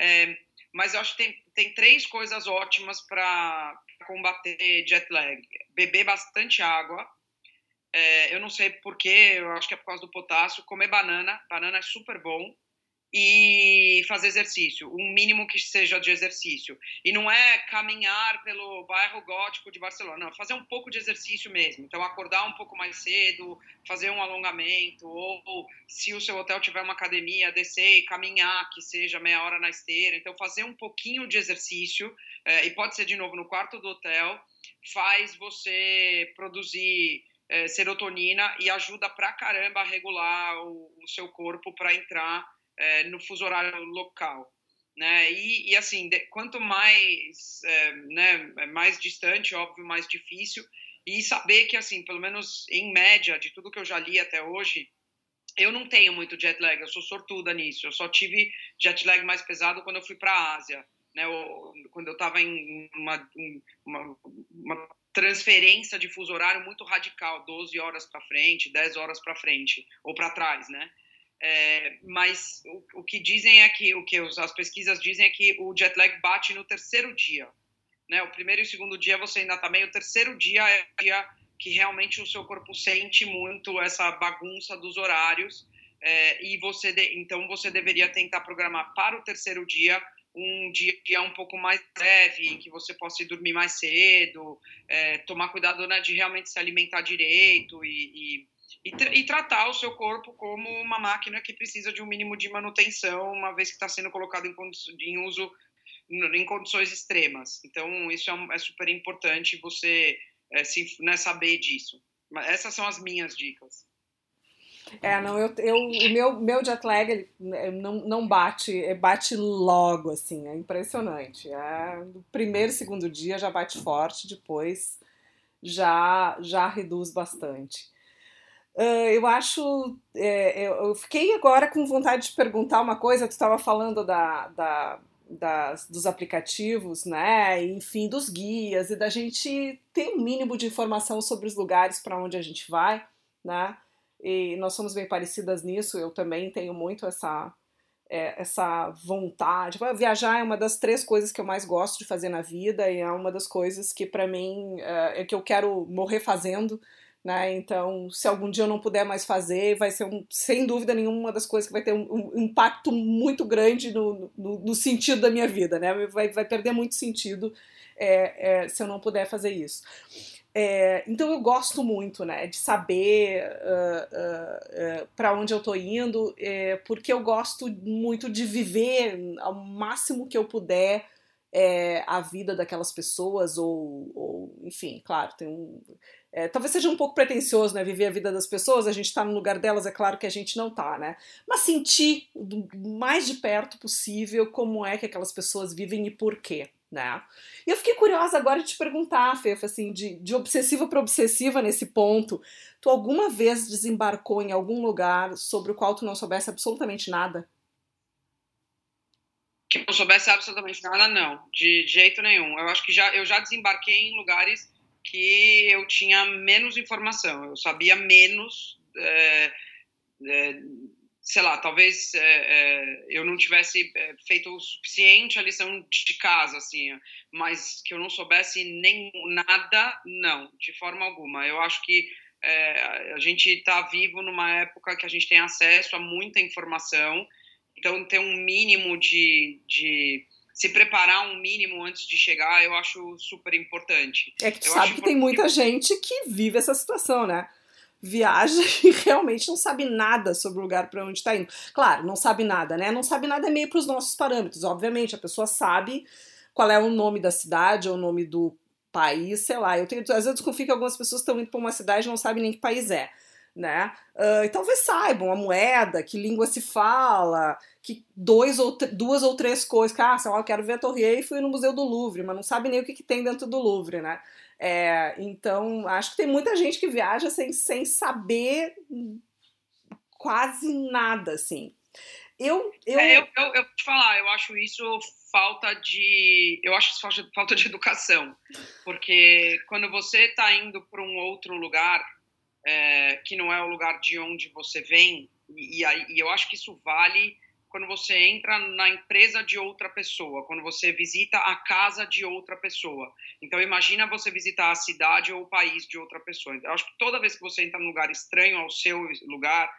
Speaker 2: É, mas eu acho que tem, tem três coisas ótimas para combater jet lag: beber bastante água é, eu não sei porquê, eu acho que é por causa do potássio. Comer banana, banana é super bom. E fazer exercício, um mínimo que seja de exercício. E não é caminhar pelo bairro gótico de Barcelona, não, fazer um pouco de exercício mesmo. Então, acordar um pouco mais cedo, fazer um alongamento, ou, ou se o seu hotel tiver uma academia, descer e caminhar, que seja meia hora na esteira. Então, fazer um pouquinho de exercício, é, e pode ser de novo no quarto do hotel, faz você produzir é, serotonina e ajuda pra caramba a regular o, o seu corpo para entrar é, no fuso horário local. Né? E, e assim, de, quanto mais, é, né, mais distante, óbvio, mais difícil. E saber que, assim, pelo menos em média, de tudo que eu já li até hoje, eu não tenho muito jet lag, eu sou sortuda nisso. Eu só tive jet lag mais pesado quando eu fui para a Ásia, né? quando eu estava em uma, uma, uma transferência de fuso horário muito radical, 12 horas para frente, 10 horas para frente ou para trás, né? É, mas o, o, que dizem é que o que as pesquisas dizem é que o jet lag bate no terceiro dia, né? O primeiro e o segundo dia você ainda tá bem, o terceiro dia é o dia que realmente o seu corpo sente muito essa bagunça dos horários é, e você de, então você deveria tentar programar para o terceiro dia um dia um pouco mais leve, em que você possa ir dormir mais cedo, é, tomar cuidado né, de realmente se alimentar direito e, e, e, tra e, tratar o seu corpo como uma máquina que precisa de um mínimo de manutenção, uma vez que está sendo colocado em, em, uso em condições extremas. Então, isso é, é super importante você é, se, né, saber disso. Essas são as minhas dicas.
Speaker 1: É, não, eu, eu, o meu, meu jet lag ele, né, não, não bate, é, bate logo, assim, é impressionante. É, no primeiro, segundo dia já bate forte, depois já, já reduz bastante. Uh, eu acho. É, eu fiquei agora com vontade de perguntar uma coisa. Tu estava falando da, da, das, dos aplicativos, né? Enfim, dos guias e da gente ter um mínimo de informação sobre os lugares para onde a gente vai, né? E nós somos bem parecidas nisso. Eu também tenho muito essa é, essa vontade. Viajar é uma das três coisas que eu mais gosto de fazer na vida e é uma das coisas que para mim é, é, que eu quero morrer fazendo. Né? Então, se algum dia eu não puder mais fazer, vai ser um, sem dúvida nenhuma uma das coisas que vai ter um, um impacto muito grande no, no, no, sentido da minha vida, né? Vai, vai perder muito sentido é, é, se eu não puder fazer isso. É, então eu gosto muito, né, de saber uh, uh, uh, para onde eu tô indo, é, porque eu gosto muito de viver ao máximo que eu puder é, a vida daquelas pessoas, ou, ou enfim, claro, tem um, é, talvez seja um pouco pretencioso, né, viver a vida das pessoas, a gente tá no lugar delas, é claro que a gente não tá, né, mas sentir do mais de perto possível como é que aquelas pessoas vivem e por quê né? E eu fiquei curiosa agora de te perguntar, Fefa, assim, de, de obsessiva para obsessiva nesse ponto, tu alguma vez desembarcou em algum lugar sobre o qual tu não soubesse absolutamente nada?
Speaker 2: Que não soubesse absolutamente nada, não, de jeito nenhum. Eu acho que já eu já desembarquei em lugares que eu tinha menos informação, eu sabia menos é, é, sei lá, talvez é, é, eu não tivesse é, feito o suficiente a lição de casa, assim, mas que eu não soubesse nem nada, não, de forma alguma. Eu acho que é, a gente está vivo numa época que a gente tem acesso a muita informação, então ter um mínimo de, de se preparar um mínimo antes de chegar, eu acho super importante.
Speaker 1: É que tu eu sabe que tem muita gente que vive essa situação, né? Viaja <laughs> e realmente não sabe nada sobre o lugar para onde está indo. Claro, não sabe nada, né? Não sabe nada é meio para os nossos parâmetros. Obviamente, a pessoa sabe qual é o nome da cidade ou o nome do país, sei lá. Eu tenho, às vezes eu desconfio que algumas pessoas estão indo para uma cidade e não sabem nem que país é. Né? Uh, e talvez saibam a moeda, que língua se fala, que dois ou duas ou três coisas, que ah, sei lá, eu quero ver a Torre Eiffel e no Museu do Louvre, mas não sabe nem o que, que tem dentro do Louvre, né? É, então, acho que tem muita gente que viaja sem, sem saber quase nada, assim. Eu, eu...
Speaker 2: É, eu, eu, eu te falar, eu acho isso falta de. Eu acho isso falta de educação. Porque quando você está indo para um outro lugar, é, que não é o lugar de onde você vem, e, e, e eu acho que isso vale quando você entra na empresa de outra pessoa, quando você visita a casa de outra pessoa. Então imagina você visitar a cidade ou o país de outra pessoa. Eu acho que toda vez que você entra num lugar estranho ao seu lugar,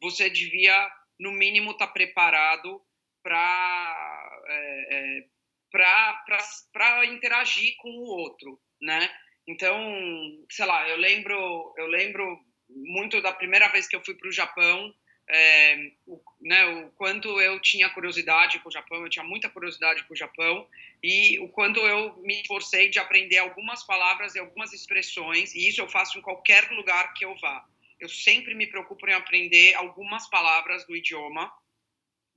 Speaker 2: você devia no mínimo estar tá preparado para é, é, para interagir com o outro, né? Então, sei lá, eu lembro eu lembro muito da primeira vez que eu fui para o Japão é, o, né, o quanto eu tinha curiosidade com o Japão, eu tinha muita curiosidade com o Japão, e o quanto eu me esforcei de aprender algumas palavras e algumas expressões, e isso eu faço em qualquer lugar que eu vá. Eu sempre me preocupo em aprender algumas palavras do idioma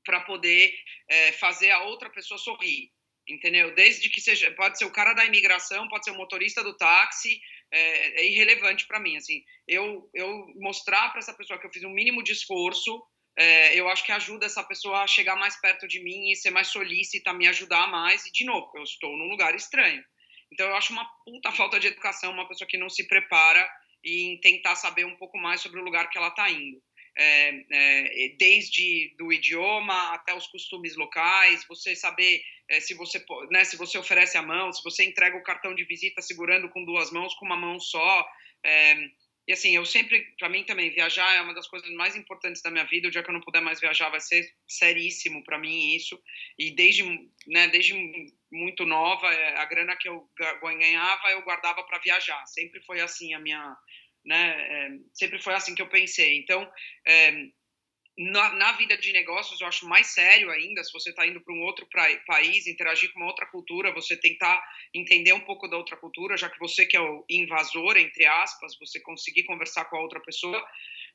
Speaker 2: para poder é, fazer a outra pessoa sorrir entendeu? Desde que seja, pode ser o cara da imigração, pode ser o motorista do táxi, é, é irrelevante para mim. Assim, eu, eu mostrar para essa pessoa que eu fiz um mínimo de esforço, é, eu acho que ajuda essa pessoa a chegar mais perto de mim e ser mais solícita, me ajudar mais. E de novo, eu estou num lugar estranho. Então eu acho uma puta falta de educação uma pessoa que não se prepara em tentar saber um pouco mais sobre o lugar que ela está indo é, é, desde do idioma até os costumes locais, você saber é, se você né, se você oferece a mão, se você entrega o cartão de visita segurando com duas mãos, com uma mão só. É, e assim, eu sempre, para mim também, viajar é uma das coisas mais importantes da minha vida. O dia que eu não puder mais viajar vai ser seríssimo para mim isso. E desde, né, desde muito nova, é, a grana que eu ganhava eu guardava para viajar. Sempre foi assim a minha né? É, sempre foi assim que eu pensei. Então, é, na, na, vida de negócios, eu acho mais sério ainda, se você está indo para um outro pra, país, interagir com uma outra cultura, você tentar entender um pouco da outra cultura, já que você que é o invasor, entre aspas, você conseguir conversar com a outra pessoa.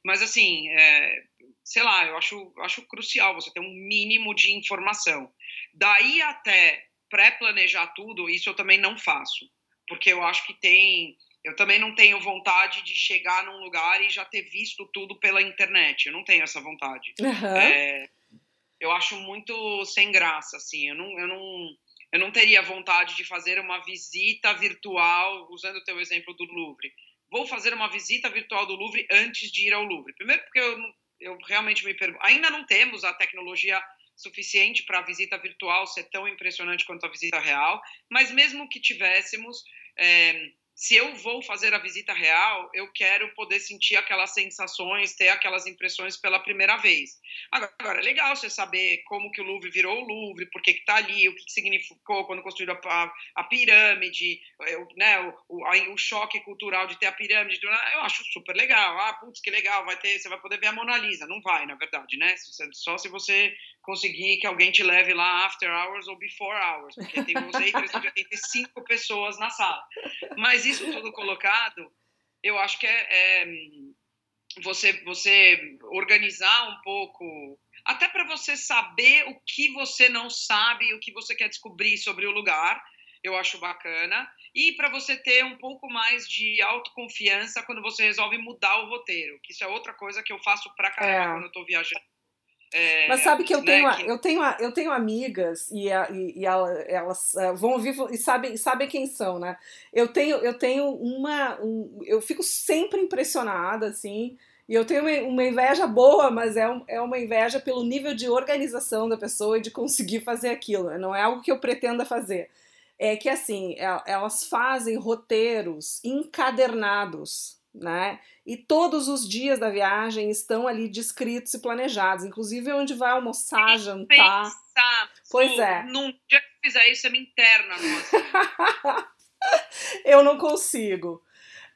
Speaker 2: Mas, assim, é, sei lá, eu acho, acho crucial você ter um mínimo de informação. Daí até pré-planejar tudo, isso eu também não faço, porque eu acho que tem eu também não tenho vontade de chegar num lugar e já ter visto tudo pela internet. Eu não tenho essa vontade. Uhum. É, eu acho muito sem graça, assim. Eu não, eu, não, eu não teria vontade de fazer uma visita virtual, usando o teu exemplo do Louvre. Vou fazer uma visita virtual do Louvre antes de ir ao Louvre. Primeiro porque eu, eu realmente me pergunto... Ainda não temos a tecnologia suficiente para a visita virtual ser tão impressionante quanto a visita real, mas mesmo que tivéssemos... É, se eu vou fazer a visita real, eu quero poder sentir aquelas sensações, ter aquelas impressões pela primeira vez. Agora, é legal você saber como que o Louvre virou o Louvre, por que está ali, o que, que, significou quando construíram a, a pirâmide, né, o, o, o, choque cultural de ter a pirâmide. Eu acho super legal. Ah, putz, que legal, vai ter, você vai poder ver a Mona Lisa. Não vai, na verdade, né? Só se você conseguir que alguém te leve lá after hours ou before hours, porque tem usei <laughs> 385 pessoas na sala. Mas isso tudo colocado, eu acho que é, é você, você organizar um pouco, até para você saber o que você não sabe, o que você quer descobrir sobre o lugar, eu acho bacana. E para você ter um pouco mais de autoconfiança quando você resolve mudar o roteiro, que isso é outra coisa que eu faço pra caramba é. quando eu tô viajando
Speaker 1: é, Mas sabe que eu tenho, né, que... eu tenho, eu tenho amigas e, e, e elas uh, vão ouvir e sabem, sabem quem são, né? Eu tenho, eu tenho uma, um, eu fico sempre impressionada assim. E eu tenho uma, uma inveja boa, mas é, um, é uma inveja pelo nível de organização da pessoa e de conseguir fazer aquilo. Né? Não é algo que eu pretenda fazer. É que assim, é, elas fazem roteiros encadernados, né? E todos os dias da viagem estão ali descritos e planejados, inclusive onde vai almoçar, jantar. Pensar, pois é.
Speaker 2: Num dia que fizer isso, é minha interna, nossa. <laughs>
Speaker 1: eu não consigo.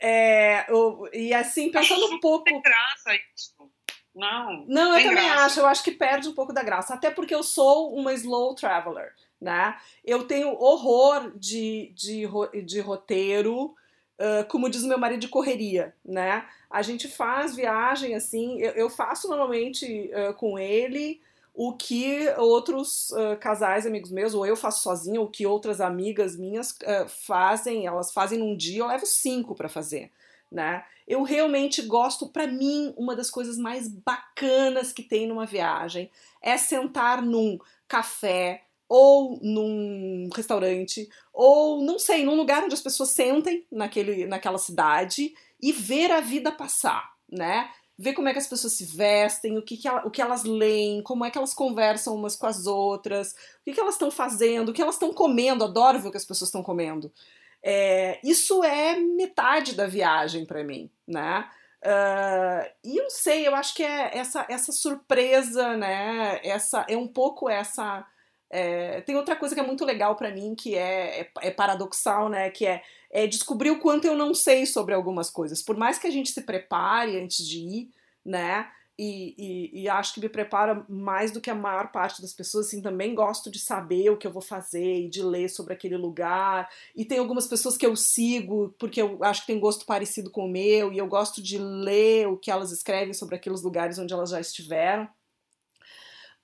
Speaker 1: É, eu, e assim, pensando um pouco.
Speaker 2: Tem graça isso. Não.
Speaker 1: Não, eu também graça. acho. Eu acho que perde um pouco da graça. Até porque eu sou uma slow traveler, né? Eu tenho horror de, de, de roteiro. Como diz meu marido, de correria, né? A gente faz viagem assim, eu, eu faço normalmente uh, com ele o que outros uh, casais amigos meus, ou eu faço sozinha, ou que outras amigas minhas fazem, elas fazem num dia, eu levo cinco para fazer né? Eu realmente gosto, para mim, uma das coisas mais bacanas que tem numa viagem é sentar num café ou num restaurante ou não sei, num lugar onde as pessoas sentem naquele, naquela cidade e ver a vida passar, né? Ver como é que as pessoas se vestem, o que, que, ela, o que elas leem, como é que elas conversam umas com as outras, o que, que elas estão fazendo, o que elas estão comendo. Adoro ver o que as pessoas estão comendo. É, isso é metade da viagem para mim, né? Uh, e eu sei, eu acho que é essa, essa surpresa, né? Essa é um pouco essa. É, tem outra coisa que é muito legal para mim que é, é, é, paradoxal, né? Que é, é descobrir o quanto eu não sei sobre algumas coisas. Por mais que a gente se prepare antes de ir, né? E, e, e, acho que me prepara mais do que a maior parte das pessoas. Assim, também gosto de saber o que eu vou fazer e de ler sobre aquele lugar. E tem algumas pessoas que eu sigo porque eu acho que tem gosto parecido com o meu e eu gosto de ler o que elas escrevem sobre aqueles lugares onde elas já estiveram.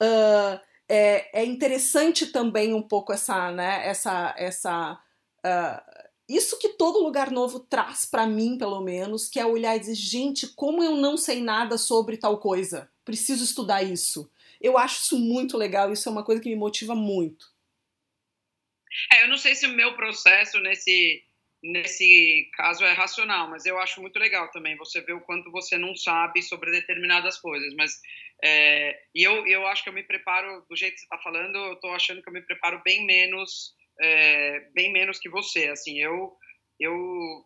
Speaker 1: Uh, é, é interessante também um pouco essa, né, essa, essa uh, isso que todo lugar novo traz para mim, pelo menos, que é olhar e dizer, gente, como eu não sei nada sobre tal coisa, preciso estudar isso. Eu acho isso muito legal, isso é uma coisa que me motiva muito.
Speaker 2: É, eu não sei se o meu processo nesse nesse caso é racional, mas eu acho muito legal também você ver o quanto você não sabe sobre determinadas coisas. Mas é, e eu, eu acho que eu me preparo do jeito que você está falando, eu estou achando que eu me preparo bem menos é, bem menos que você. Assim, eu eu,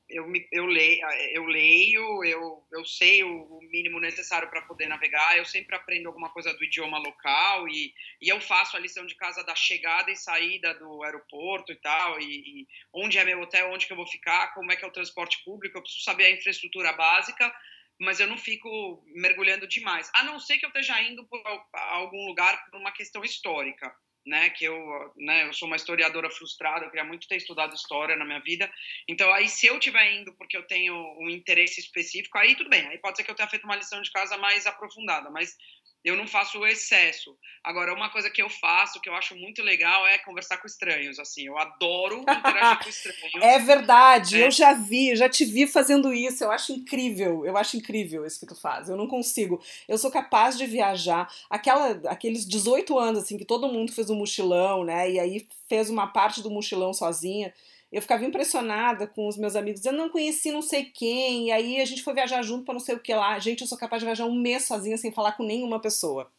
Speaker 2: eu, me, eu, leio, eu leio, eu, eu sei o, mínimo necessário para poder navegar, eu sempre aprendo alguma coisa do idioma local e, e eu faço a lição de casa da chegada e saída do aeroporto e tal, e, e onde é meu hotel, onde que eu vou ficar, como é que é o transporte público, eu preciso saber a infraestrutura básica, mas eu não fico mergulhando demais, a não ser que eu esteja indo para algum lugar por uma questão histórica né, que eu, né, eu sou uma historiadora frustrada, eu queria muito ter estudado história na minha vida. Então, aí se eu estiver indo porque eu tenho um interesse específico, aí tudo bem. Aí pode ser que eu tenha feito uma lição de casa mais aprofundada, mas eu não faço o excesso. Agora, uma coisa que eu faço, que eu acho muito legal, é conversar com estranhos. Assim, eu adoro <laughs> interagir com estranhos.
Speaker 1: É verdade, é. eu já vi, já te vi fazendo isso. Eu acho incrível, eu acho incrível isso que tu faz. Eu não consigo. Eu sou capaz de viajar. Aquela, aqueles 18 anos, assim, que todo mundo fez um mochilão, né? E aí fez uma parte do mochilão sozinha eu ficava impressionada com os meus amigos. Eu não conheci não sei quem, e aí a gente foi viajar junto para não sei o que lá. Gente, eu sou capaz de viajar um mês sozinha sem falar com nenhuma pessoa.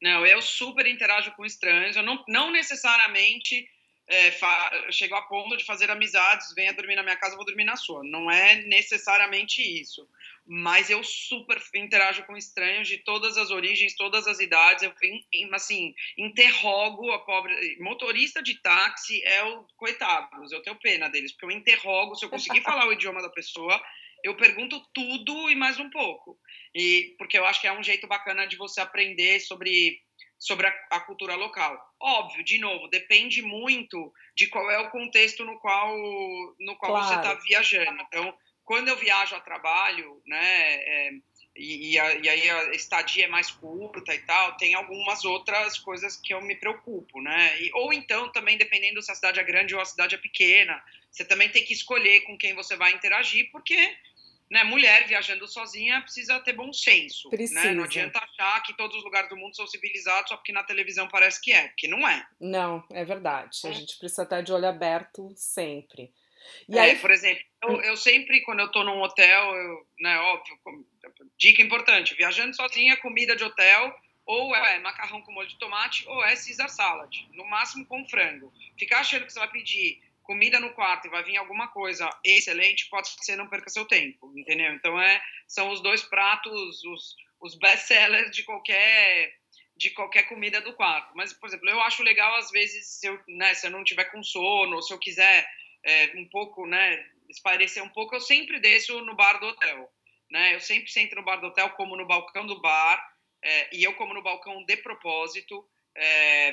Speaker 2: Não, eu super interajo com estranhos. Eu não, não necessariamente é, chego a ponto de fazer amizades, venha dormir na minha casa, vou dormir na sua. Não é necessariamente isso mas eu super interajo com estranhos de todas as origens, todas as idades. Eu, assim, interrogo a pobre. Motorista de táxi é o. Coitados, eu tenho pena deles, porque eu interrogo. Se eu conseguir falar o idioma da pessoa, eu pergunto tudo e mais um pouco. E porque eu acho que é um jeito bacana de você aprender sobre sobre a, a, cultura local. Óbvio, de novo, depende muito de qual é o contexto no qual no qual claro. você está viajando. Então, quando eu viajo a trabalho, né, é, e, e, a, e, aí a estadia é mais curta e tal, tem algumas outras coisas que eu me preocupo, né? E, ou então, também, dependendo se a cidade é grande ou a cidade é pequena, você também tem que escolher com quem você vai interagir, porque né, mulher viajando sozinha precisa ter bom senso. Né? Não adianta achar que todos os lugares do mundo são civilizados só porque na televisão parece que é, porque não é.
Speaker 1: Não, é verdade. A é. gente precisa estar de olho aberto sempre.
Speaker 2: E é, aí, por exemplo, eu, eu, sempre, quando eu tô num hotel, eu, né, óbvio, dica importante, viajando sozinha, comida de hotel, ou é macarrão com molho de tomate, ou é Caesar salad, no máximo com frango. Ficar achando que você vai pedir comida no quarto e vai vir alguma coisa excelente, pode ser não perca seu tempo, entendeu? Então, é, são os dois pratos, os, os best-sellers de qualquer de qualquer comida do quarto. Mas, por exemplo, eu acho legal, às vezes, se eu, né, se eu não tiver com sono, ou se eu quiser é, um pouco, né, esparecer um pouco, eu sempre desço no bar do hotel. Né? Eu sempre sento no bar do hotel, como no balcão do bar, é, e eu como no balcão de propósito, é,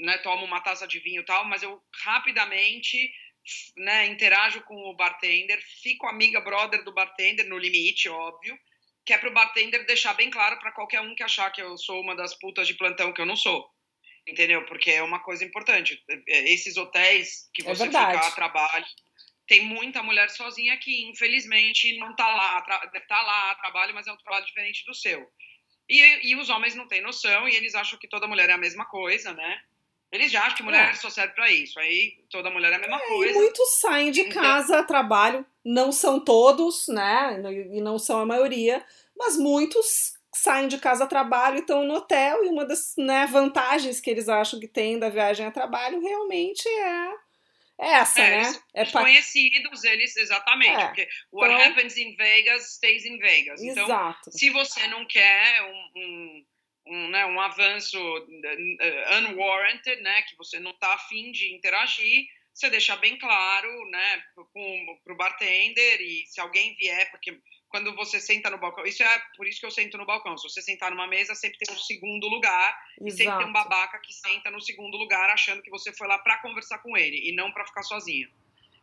Speaker 2: né, tomo uma taça de vinho e tal, mas eu rapidamente né, interajo com o bartender, fico amiga brother do bartender, no limite, óbvio, que é para o bartender deixar bem claro para qualquer um que achar que eu sou uma das putas de plantão, que eu não sou. Entendeu? Porque é uma coisa importante. É, esses hotéis que é você é fica a trabalho, tem muita mulher sozinha que, infelizmente, não está lá, está lá a trabalho, mas é um trabalho diferente do seu. E, e os homens não têm noção e eles acham que toda mulher é a mesma coisa, né? Eles já acham que mulher é. só serve para isso. Aí toda mulher é a mesma é, coisa.
Speaker 1: E muitos saem de então casa a trabalho, não são todos, né? E não são a maioria, mas muitos saem de casa a trabalho e estão no hotel. E uma das né, vantagens que eles acham que tem da viagem a trabalho realmente é essa, é, né?
Speaker 2: É conhecidos, eles, exatamente. É. Porque what então, happens in Vegas stays in Vegas. Então, exato. se você não quer um, um um, né, um avanço uh, unwarranted, né, que você não está afim de interagir, você deixa bem claro né, para o bartender e se alguém vier, porque quando você senta no balcão, isso é por isso que eu sento no balcão. Se você sentar numa mesa, sempre tem um segundo lugar Exato. e sempre tem um babaca que senta no segundo lugar achando que você foi lá para conversar com ele e não para ficar sozinho.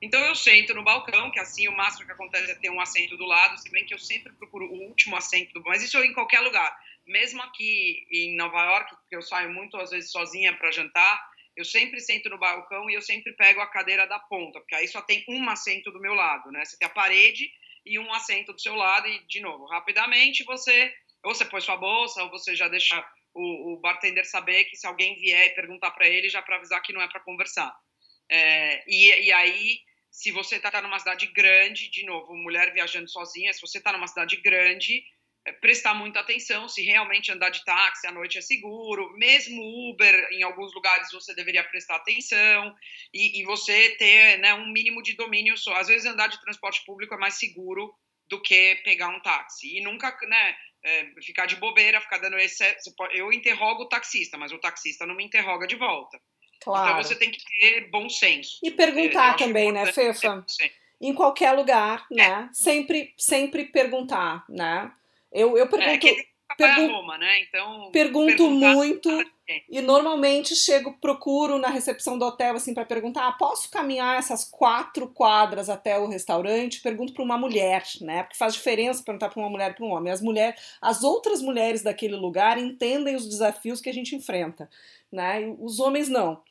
Speaker 2: Então eu sento no balcão, que assim o máximo que acontece é ter um assento do lado, se bem que eu sempre procuro o último assento do mas isso em qualquer lugar mesmo aqui em Nova York, porque eu saio muito às vezes sozinha para jantar, eu sempre sento no balcão e eu sempre pego a cadeira da ponta, porque aí só tem um assento do meu lado, né? Você tem a parede e um assento do seu lado e de novo, rapidamente você ou você põe sua bolsa ou você já deixa o, o bartender saber que se alguém vier e perguntar para ele já para avisar que não é para conversar. É, e, e aí se você está numa cidade grande, de novo, mulher viajando sozinha, se você está numa cidade grande, prestar muita atenção se realmente andar de táxi à noite é seguro, mesmo Uber, em alguns lugares você deveria prestar atenção e, e você ter né, um mínimo de domínio só. Às vezes andar de transporte público é mais seguro do que pegar um táxi e nunca, né, é, ficar de bobeira, ficar dando esse. Eu interrogo o taxista, mas o taxista não me interroga de volta. Então, claro. Então você tem que ter bom senso.
Speaker 1: E perguntar também, né, Fefa? Em qualquer lugar, né? É. Sempre, sempre perguntar, né? Eu, eu pergunto. É,
Speaker 2: pergun Roma, né? Então,
Speaker 1: pergunto muito e normalmente chego, procuro na recepção do hotel assim para perguntar: ah, posso caminhar essas quatro quadras até o restaurante? Pergunto para uma mulher, né? Porque faz diferença perguntar para uma mulher para um homem. As mulheres, as outras mulheres daquele lugar entendem os desafios que a gente enfrenta, né? E os homens não.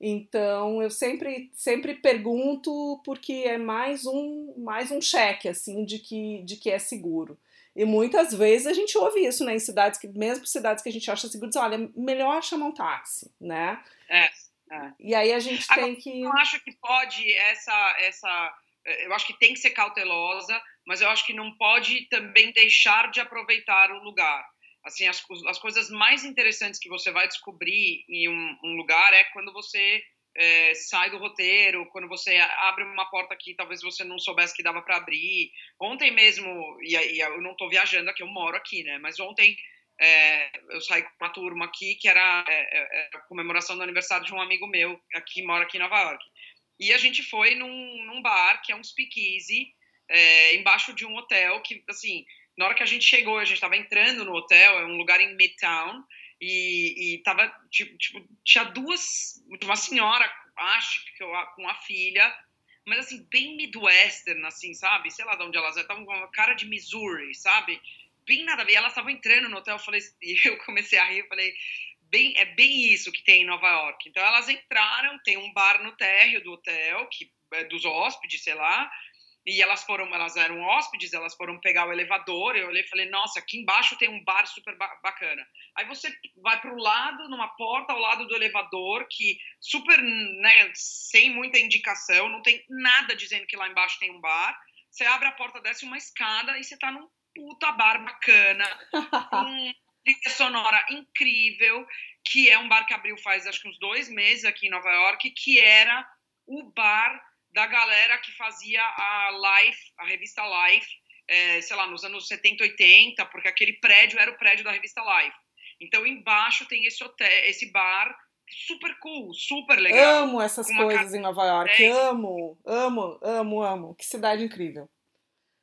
Speaker 1: Então eu sempre sempre pergunto porque é mais um mais um cheque assim de que de que é seguro. E muitas vezes a gente ouve isso, né? Em cidades que, mesmo cidades que a gente acha seguro, diz, olha, melhor chamar um táxi, né?
Speaker 2: É. é.
Speaker 1: E aí a gente Agora, tem que.
Speaker 2: Eu acho que pode essa, essa. Eu acho que tem que ser cautelosa, mas eu acho que não pode também deixar de aproveitar o lugar. Assim, as, as coisas mais interessantes que você vai descobrir em um, um lugar é quando você é, sai do roteiro, quando você abre uma porta que talvez você não soubesse que dava para abrir. Ontem mesmo, e, e, eu não estou viajando aqui, eu moro aqui, né? Mas ontem é, eu saí com uma turma aqui que era é, é, é, a comemoração do aniversário de um amigo meu que mora aqui em Nova York. E a gente foi num, num bar que é um speakeasy, é, embaixo de um hotel que, assim, na hora que a gente chegou, a gente estava entrando no hotel, é um lugar em Midtown, e, e tava, tipo, tipo, tinha duas, uma senhora, acho que eu, com a filha, mas assim, bem Midwestern, assim, sabe? Sei lá de onde elas estavam com uma cara de Missouri, sabe? Bem nada a ver. Elas estavam entrando no hotel, eu falei, <laughs> e eu comecei a rir, eu falei, bem, é bem isso que tem em Nova York. Então elas entraram, tem um bar no térreo do hotel, que é dos hóspedes, sei lá, e elas foram, elas eram hóspedes, elas foram pegar o elevador, eu olhei e falei, nossa, aqui embaixo tem um bar super bacana. Aí você vai para o lado, numa porta ao lado do elevador, que super, né, sem muita indicação, não tem nada dizendo que lá embaixo tem um bar. Você abre a porta, desce uma escada e você tá num puta bar bacana, <laughs> com trilha sonora incrível, que é um bar que abriu faz acho que uns dois meses aqui em Nova York, que era o bar da galera que fazia a Life, a revista Life, é, sei lá, nos anos 70, 80, porque aquele prédio era o prédio da revista Life. Então, embaixo tem esse hotel, esse bar super cool, super legal.
Speaker 1: Amo essas coisas em Nova York. Amo, amo, amo, amo. Que cidade incrível.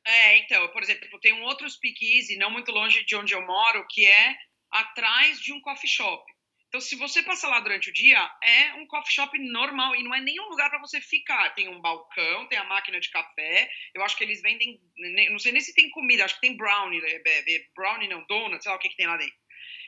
Speaker 2: É, então, por exemplo, tem um outro speakeasy, não muito longe de onde eu moro, que é atrás de um coffee shop. Então, se você passar lá durante o dia, é um coffee shop normal e não é nenhum lugar para você ficar. Tem um balcão, tem a máquina de café. Eu acho que eles vendem, não sei nem se tem comida, acho que tem brownie, é, é, é, brownie não, donut, sei lá o que, que tem lá dentro.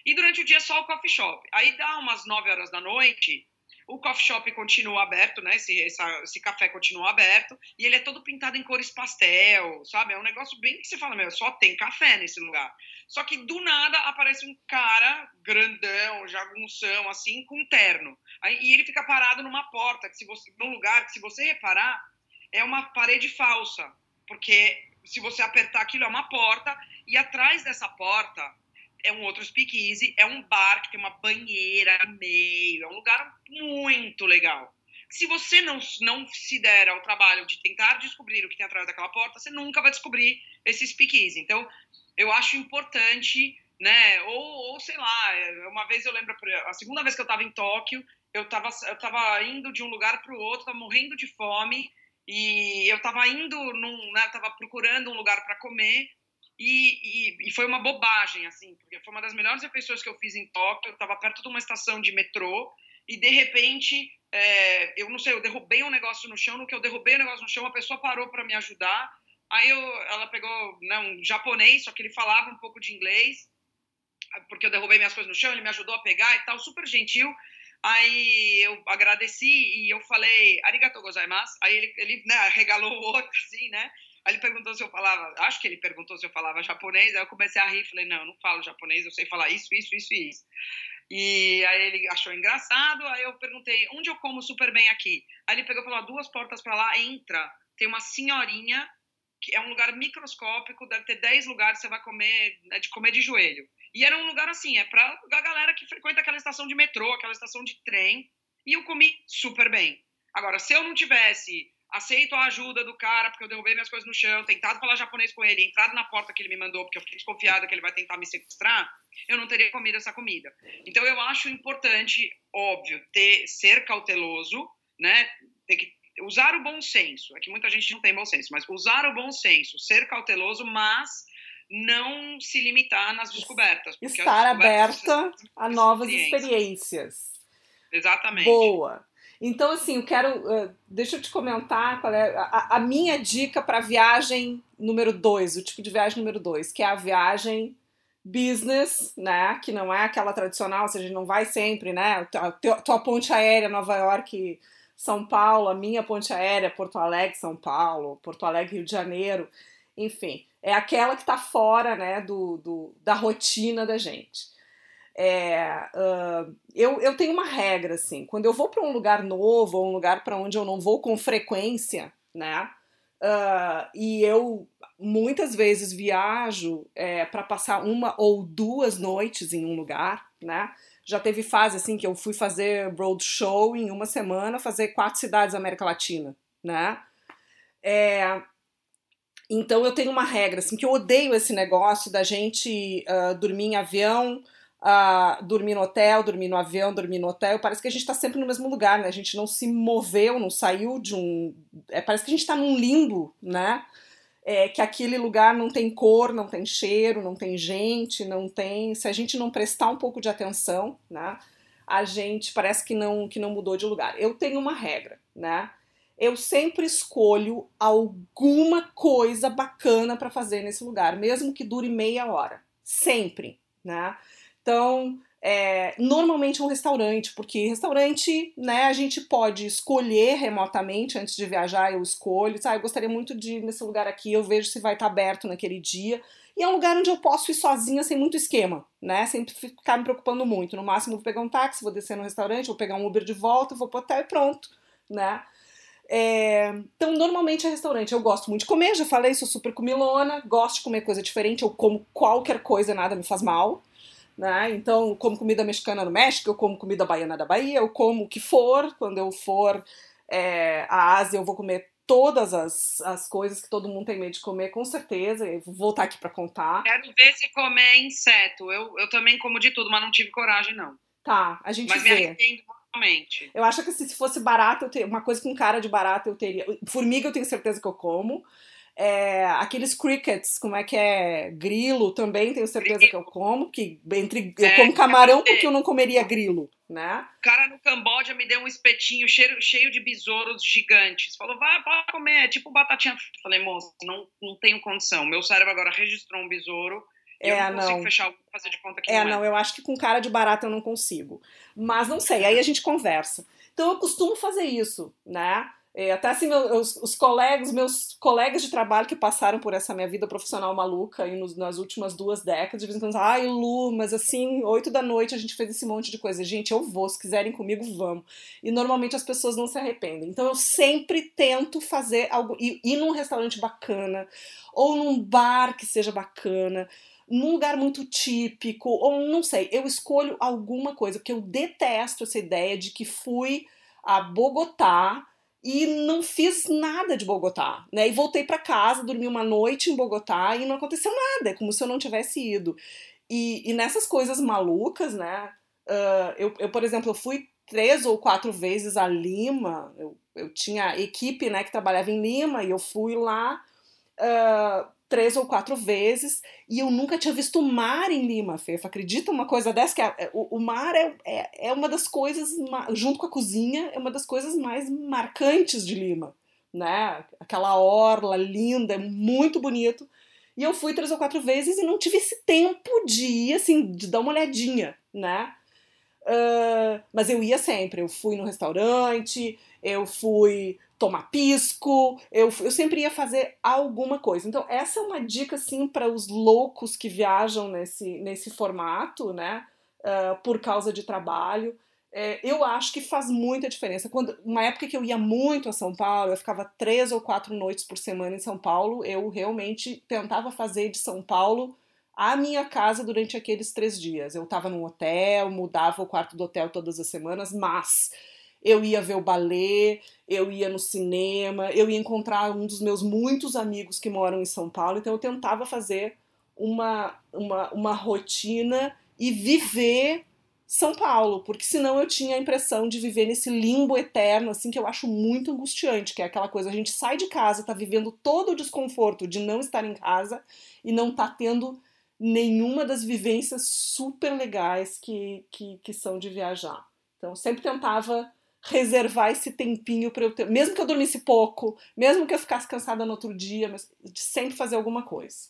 Speaker 2: E durante o dia só o coffee shop. Aí dá umas 9 horas da noite, o coffee shop continua aberto, né? Esse, essa, esse café continua aberto e ele é todo pintado em cores pastel, sabe? É um negócio bem que você fala, meu, só tem café nesse lugar. Só que do nada aparece um cara grandão, jagunção, assim, com terno. Aí, e ele fica parado numa porta, que se você, num lugar que, se você reparar, é uma parede falsa. Porque se você apertar aquilo, é uma porta, e atrás dessa porta é um outro speakeasy, é um bar que tem uma banheira no meio, é um lugar muito legal. Se você não, não se der ao trabalho de tentar descobrir o que tem atrás daquela porta, você nunca vai descobrir esse speakeasy. Então, eu acho importante, né? Ou, ou sei lá, uma vez eu lembro, a segunda vez que eu estava em Tóquio, eu estava eu tava indo de um lugar para o outro, estava morrendo de fome, e eu estava indo, num, né, tava procurando um lugar para comer, e, e, foi uma bobagem, assim, porque foi uma das melhores refeições que eu fiz em Tóquio. Eu estava perto de uma estação de metrô e, de repente, é, eu não sei, eu derrubei um negócio no chão. No que eu derrubei o negócio no chão, a pessoa parou para me ajudar. Aí eu, ela pegou né, um japonês, só que ele falava um pouco de inglês, porque eu derrubei minhas coisas no chão. Ele me ajudou a pegar e tal, super gentil. Aí eu agradeci e eu falei, arigatou gozaimasu. Aí ele, ele né, regalou o outro, assim, né? Aí ele perguntou se eu falava, acho que ele perguntou se eu falava japonês, aí eu comecei a rir, falei, não, eu não falo japonês, eu sei falar isso, isso, isso e isso. E aí ele achou engraçado, aí eu perguntei, onde eu como super bem aqui? Aí ele pegou e falou, duas portas para lá, entra, tem uma senhorinha, que é um lugar microscópico, deve ter 10 lugares, você vai comer, é de comer de joelho. E era um lugar assim, é para a galera que frequenta aquela estação de metrô, aquela estação de trem, e eu comi super bem. Agora, se eu não tivesse aceito a ajuda do cara, porque eu derrubei minhas coisas no chão, tentado falar japonês com ele, entrado na porta que ele me mandou, porque eu fiquei desconfiada que ele vai tentar me sequestrar, eu não teria comido essa comida. Então eu acho importante, óbvio, ter ser cauteloso, né? Tem que usar o bom senso. É que muita gente não tem bom senso, mas usar o bom senso, ser cauteloso, mas não se limitar nas descobertas.
Speaker 1: Estar aberta a novas experiências.
Speaker 2: Exatamente.
Speaker 1: Boa. Então, assim, eu quero. Uh, deixa eu te comentar qual é a, a minha dica para viagem número dois, o tipo de viagem número dois, que é a viagem business, né? Que não é aquela tradicional, ou seja, não vai sempre, né? A tua, ponte aérea Nova York, São Paulo, a minha ponte aérea Porto Alegre, São Paulo, Porto Alegre, Rio de Janeiro, enfim, é aquela que está fora, né, do, do, da rotina da gente. É, uh, eu, eu tenho uma regra, assim, quando eu vou para um lugar novo, ou um lugar para onde eu não vou com frequência, né? Uh, e eu muitas vezes viajo é, para passar uma ou duas noites em um lugar, né? Já teve fase assim que eu fui fazer road show em uma semana, fazer quatro cidades da América Latina, né? É, então eu tenho uma regra assim que eu odeio esse negócio da gente uh, dormir em avião uh, dormir no hotel, dormir no avião, dormir no hotel. Parece que a gente está sempre no mesmo lugar, né? A gente não se moveu, não saiu de um. É, parece que a gente está num limbo, né? É, que aquele lugar não tem cor, não tem cheiro, não tem gente, não tem. Se a gente não prestar um pouco de atenção, né? A gente parece que não que não mudou de lugar. Eu tenho uma regra, né? Eu sempre escolho alguma coisa bacana para fazer nesse lugar, mesmo que dure meia hora. Sempre, né? Então, é, normalmente é um restaurante, porque restaurante, né, a gente pode escolher remotamente antes de viajar, eu escolho, sabe, eu gostaria muito de ir nesse lugar aqui, eu vejo se vai estar aberto naquele dia. E é um lugar onde eu posso ir sozinha sem muito esquema, né? Sem ficar me preocupando muito. No máximo, vou pegar um táxi, vou descer no restaurante, vou pegar um Uber de volta, vou pro hotel e pronto, né? É, então, normalmente é restaurante. Eu gosto muito de comer, já falei, sou super comilona, gosto de comer coisa diferente, eu como qualquer coisa, nada me faz mal, né? Então, eu como comida mexicana no México, eu como comida baiana da Bahia, eu como o que for. Quando eu for é, à Ásia, eu vou comer todas as, as coisas que todo mundo tem medo de comer, com certeza. Eu vou voltar aqui para contar.
Speaker 2: Quero ver se comer inseto. Eu, eu também como de tudo, mas não tive coragem, não.
Speaker 1: Tá, a gente
Speaker 2: mas
Speaker 1: vê.
Speaker 2: Mas me arrependo Totalmente.
Speaker 1: Eu acho que se fosse barata, eu ter, uma coisa com cara de barata eu teria. Formiga eu tenho certeza que eu como. É, aqueles crickets, como é que é? Grilo também tenho certeza grilo. que eu como, que entre eu é, como camarão porque eu não comeria grilo, né?
Speaker 2: O cara no Camboja me deu um espetinho cheio, cheio de besouros gigantes. Falou, vai, pode comer, é tipo batatinha. Falei, moça, não, não tenho condição. Meu cérebro agora registrou um besouro. É, eu não consigo não. fechar, fazer de conta que
Speaker 1: é,
Speaker 2: não,
Speaker 1: é. não, eu acho que com cara de barata eu não consigo. Mas não sei, aí a gente conversa. Então eu costumo fazer isso, né? É, até assim, meus, os colegas, meus colegas de trabalho que passaram por essa minha vida profissional maluca aí nos, nas últimas duas décadas, de vez em quando, ai, Lu, mas assim, oito da noite a gente fez esse monte de coisa. Gente, eu vou, se quiserem comigo, vamos. E normalmente as pessoas não se arrependem. Então eu sempre tento fazer algo, ir, ir num restaurante bacana, ou num bar que seja bacana, num lugar muito típico, ou não sei, eu escolho alguma coisa, porque eu detesto essa ideia de que fui a Bogotá e não fiz nada de Bogotá, né? E voltei para casa, dormi uma noite em Bogotá e não aconteceu nada, é como se eu não tivesse ido. E, e nessas coisas malucas, né? Uh, eu, eu, por exemplo, eu fui três ou quatro vezes a Lima, eu, eu tinha equipe, né, que trabalhava em Lima e eu fui lá uh, três ou quatro vezes e eu nunca tinha visto mar em Lima, Fefa. Acredita uma coisa dessa? Que é, é, o, o, mar é, é, é, uma das coisas, junto com a cozinha, é uma das coisas mais marcantes de Lima, né? Aquela orla linda, é muito bonito. E eu fui três ou quatro vezes e não tive esse tempo de ir, assim, de dar uma olhadinha, né? Uh, mas eu ia sempre. Eu fui no restaurante, eu fui tomar pisco, eu, eu sempre ia fazer alguma coisa. Então, essa é uma dica, assim, para os loucos que viajam nesse, nesse formato, né, uh, por causa de trabalho. É, eu acho que faz muita diferença. Quando, uma época que eu ia muito a São Paulo, eu ficava três ou quatro noites por semana em São Paulo, eu realmente tentava fazer de São Paulo a minha casa durante aqueles três dias. Eu estava num hotel, mudava o quarto do hotel todas as semanas, mas eu ia ver o balé, eu ia no cinema, eu ia encontrar um dos meus muitos amigos que moram em São Paulo, então eu tentava fazer uma, uma, uma rotina e viver São Paulo, porque senão eu tinha a impressão de viver nesse limbo eterno, assim, que eu acho muito angustiante, que é aquela coisa, a gente sai de casa, tá vivendo todo o desconforto de não estar em casa e não tá tendo nenhuma das vivências super legais que, que, que são de viajar. Então, sempre tentava reservar esse tempinho para eu ter, mesmo que eu dormisse pouco, mesmo que eu ficasse cansada no outro dia, mas de sempre fazer alguma coisa.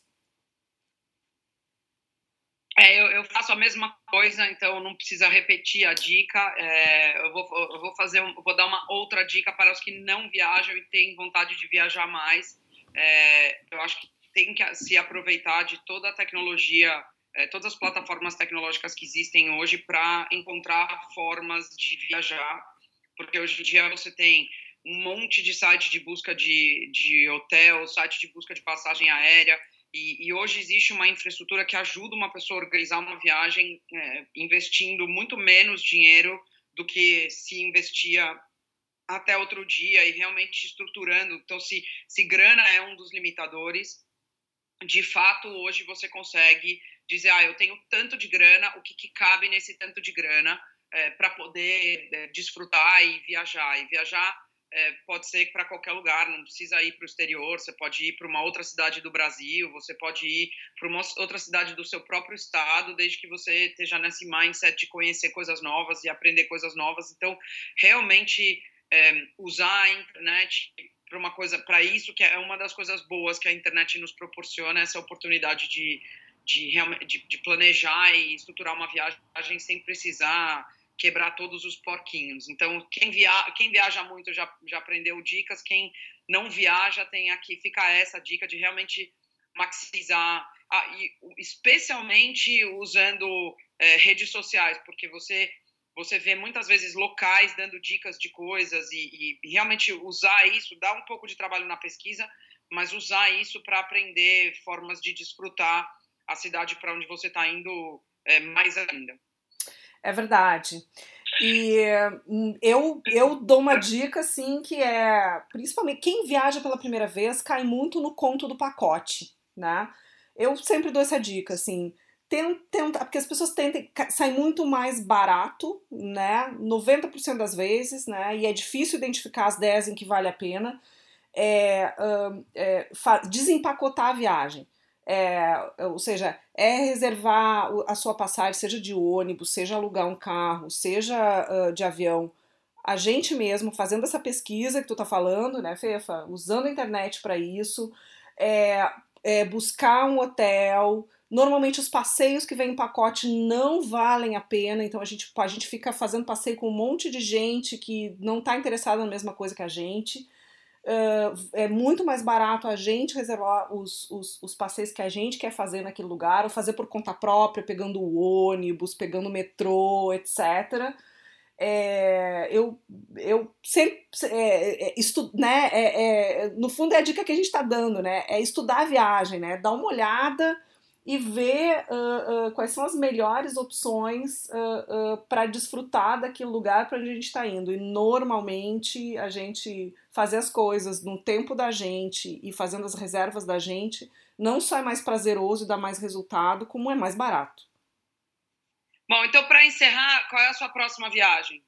Speaker 2: É, eu, eu, faço a mesma coisa, então não precisa repetir a dica. É, eu, vou, eu vou fazer, vou dar uma outra dica para os que não viajam e têm vontade de viajar mais. É, eu acho que tem que se aproveitar de toda a tecnologia, é, todas as plataformas tecnológicas que existem hoje para encontrar formas de viajar porque hoje em dia você tem um monte de site de busca de, de hotel, site de busca de passagem aérea, e, e hoje existe uma infraestrutura que ajuda uma pessoa a organizar uma viagem é, investindo muito menos dinheiro do que se investia até outro dia e realmente estruturando. Então, se, se grana é um dos limitadores, de fato, hoje você consegue dizer, ah, eu tenho tanto de grana, o que, que cabe nesse tanto de grana? É, para poder é, desfrutar e viajar. E viajar é, pode ser para qualquer lugar, não precisa ir para o exterior, você pode ir para uma outra cidade do Brasil, você pode ir para uma outra cidade do seu próprio estado, desde que você esteja nesse mindset de conhecer coisas novas e aprender coisas novas. Então, realmente é, usar a internet para uma coisa, para isso que é uma das coisas boas que a internet nos proporciona, essa oportunidade de, de, de, de planejar e estruturar uma viagem sem precisar quebrar todos os porquinhos. Então, quem, via, quem viaja muito já, já aprendeu dicas, quem não viaja tem aqui, fica essa dica de realmente maximizar, ah, e, especialmente usando é, redes sociais, porque você você vê muitas vezes locais dando dicas de coisas e, e realmente usar isso, dá um pouco de trabalho na pesquisa, mas usar isso para aprender formas de desfrutar a cidade para onde você está indo é, mais ainda.
Speaker 1: É verdade. E hum, eu, eu dou uma dica, assim, que é, principalmente, quem viaja pela primeira vez cai muito no conto do pacote, né? Eu sempre dou essa dica, assim, tenta, porque as pessoas tentam, sai muito mais barato, né? 90% das vezes, né? E é difícil identificar as 10 em que vale a pena. É, é, desempacotar a viagem. É, ou seja, é reservar a sua passagem, seja de ônibus, seja alugar um carro, seja uh, de avião, a gente mesmo fazendo essa pesquisa que tu tá falando, né, Fefa? Usando a internet para isso, é, é, buscar um hotel. Normalmente os passeios que vêm em pacote não valem a pena, então a gente, a gente fica fazendo passeio com um monte de gente que não está interessada na mesma coisa que a gente. Uh, é muito mais barato a gente reservar os, os, os, passeios que a gente quer fazer naquele lugar, ou fazer por conta própria, pegando o ônibus, pegando o metrô, etc. É, eu, eu sempre é, é, estu, né, é, é, no fundo é a dica que a gente está dando, né? É estudar a viagem, né? Dar uma olhada e ver uh, uh, quais são as melhores opções uh, para desfrutar daquele lugar para onde a gente está indo. E normalmente a gente fazer as coisas no tempo da gente e fazendo as reservas da gente não só é mais prazeroso e dá mais resultado, como é mais barato.
Speaker 2: Bom, então para encerrar, qual é a sua próxima viagem?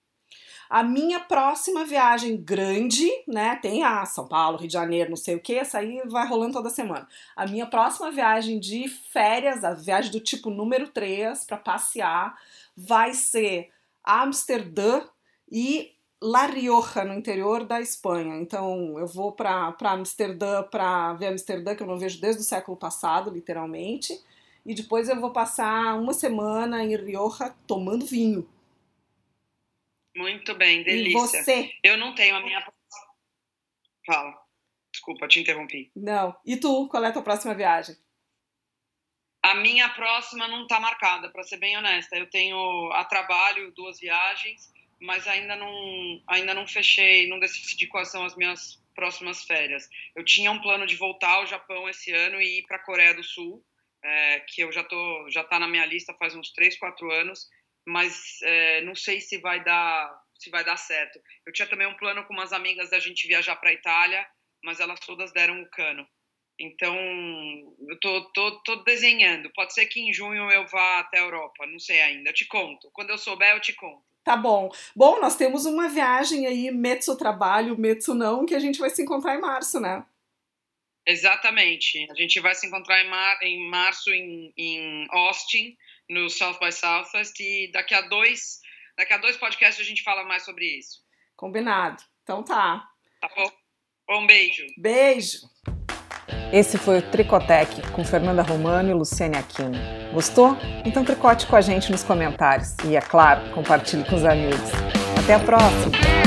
Speaker 1: A minha próxima viagem grande, né? Tem a São Paulo, Rio de Janeiro, não sei o que, essa aí vai rolando toda semana. A minha próxima viagem de férias, a viagem do tipo número 3 para passear, vai ser Amsterdã e La Rioja, no interior da Espanha. Então eu vou para Amsterdã para ver Amsterdã, que eu não vejo desde o século passado, literalmente. E depois eu vou passar uma semana em Rioja tomando vinho.
Speaker 2: Muito bem, delícia.
Speaker 1: E você?
Speaker 2: Eu não tenho a minha. Fala. Desculpa, te interrompi.
Speaker 1: Não. E tu, qual é a tua próxima viagem?
Speaker 2: A minha próxima não está marcada, para ser bem honesta. Eu tenho a trabalho duas viagens, mas ainda não, ainda não fechei, não decidi quais são as minhas próximas férias. Eu tinha um plano de voltar ao Japão esse ano e ir para a Coreia do Sul, é, que eu já tô, já está na minha lista faz uns 3, 4 anos mas é, não sei se vai dar se vai dar certo. Eu tinha também um plano com umas amigas da gente viajar para a Itália, mas elas todas deram o cano. Então, eu tô, tô, tô desenhando. Pode ser que em junho eu vá até a Europa, não sei ainda. Eu te conto. Quando eu souber, eu te conto.
Speaker 1: Tá bom. Bom, nós temos uma viagem aí, Metsu Trabalho, Metsu Não, que a gente vai se encontrar em março, né?
Speaker 2: Exatamente. A gente vai se encontrar em, mar, em março em, em Austin no South by Southwest e daqui a dois, daqui a dois podcasts a gente fala mais sobre isso.
Speaker 1: Combinado. Então tá.
Speaker 2: Tá bom. Um beijo.
Speaker 1: Beijo. Esse foi o Tricotec com Fernanda Romano e Luciane Aquino. Gostou? Então tricote com a gente nos comentários e, é claro, compartilhe com os amigos. Até a próxima!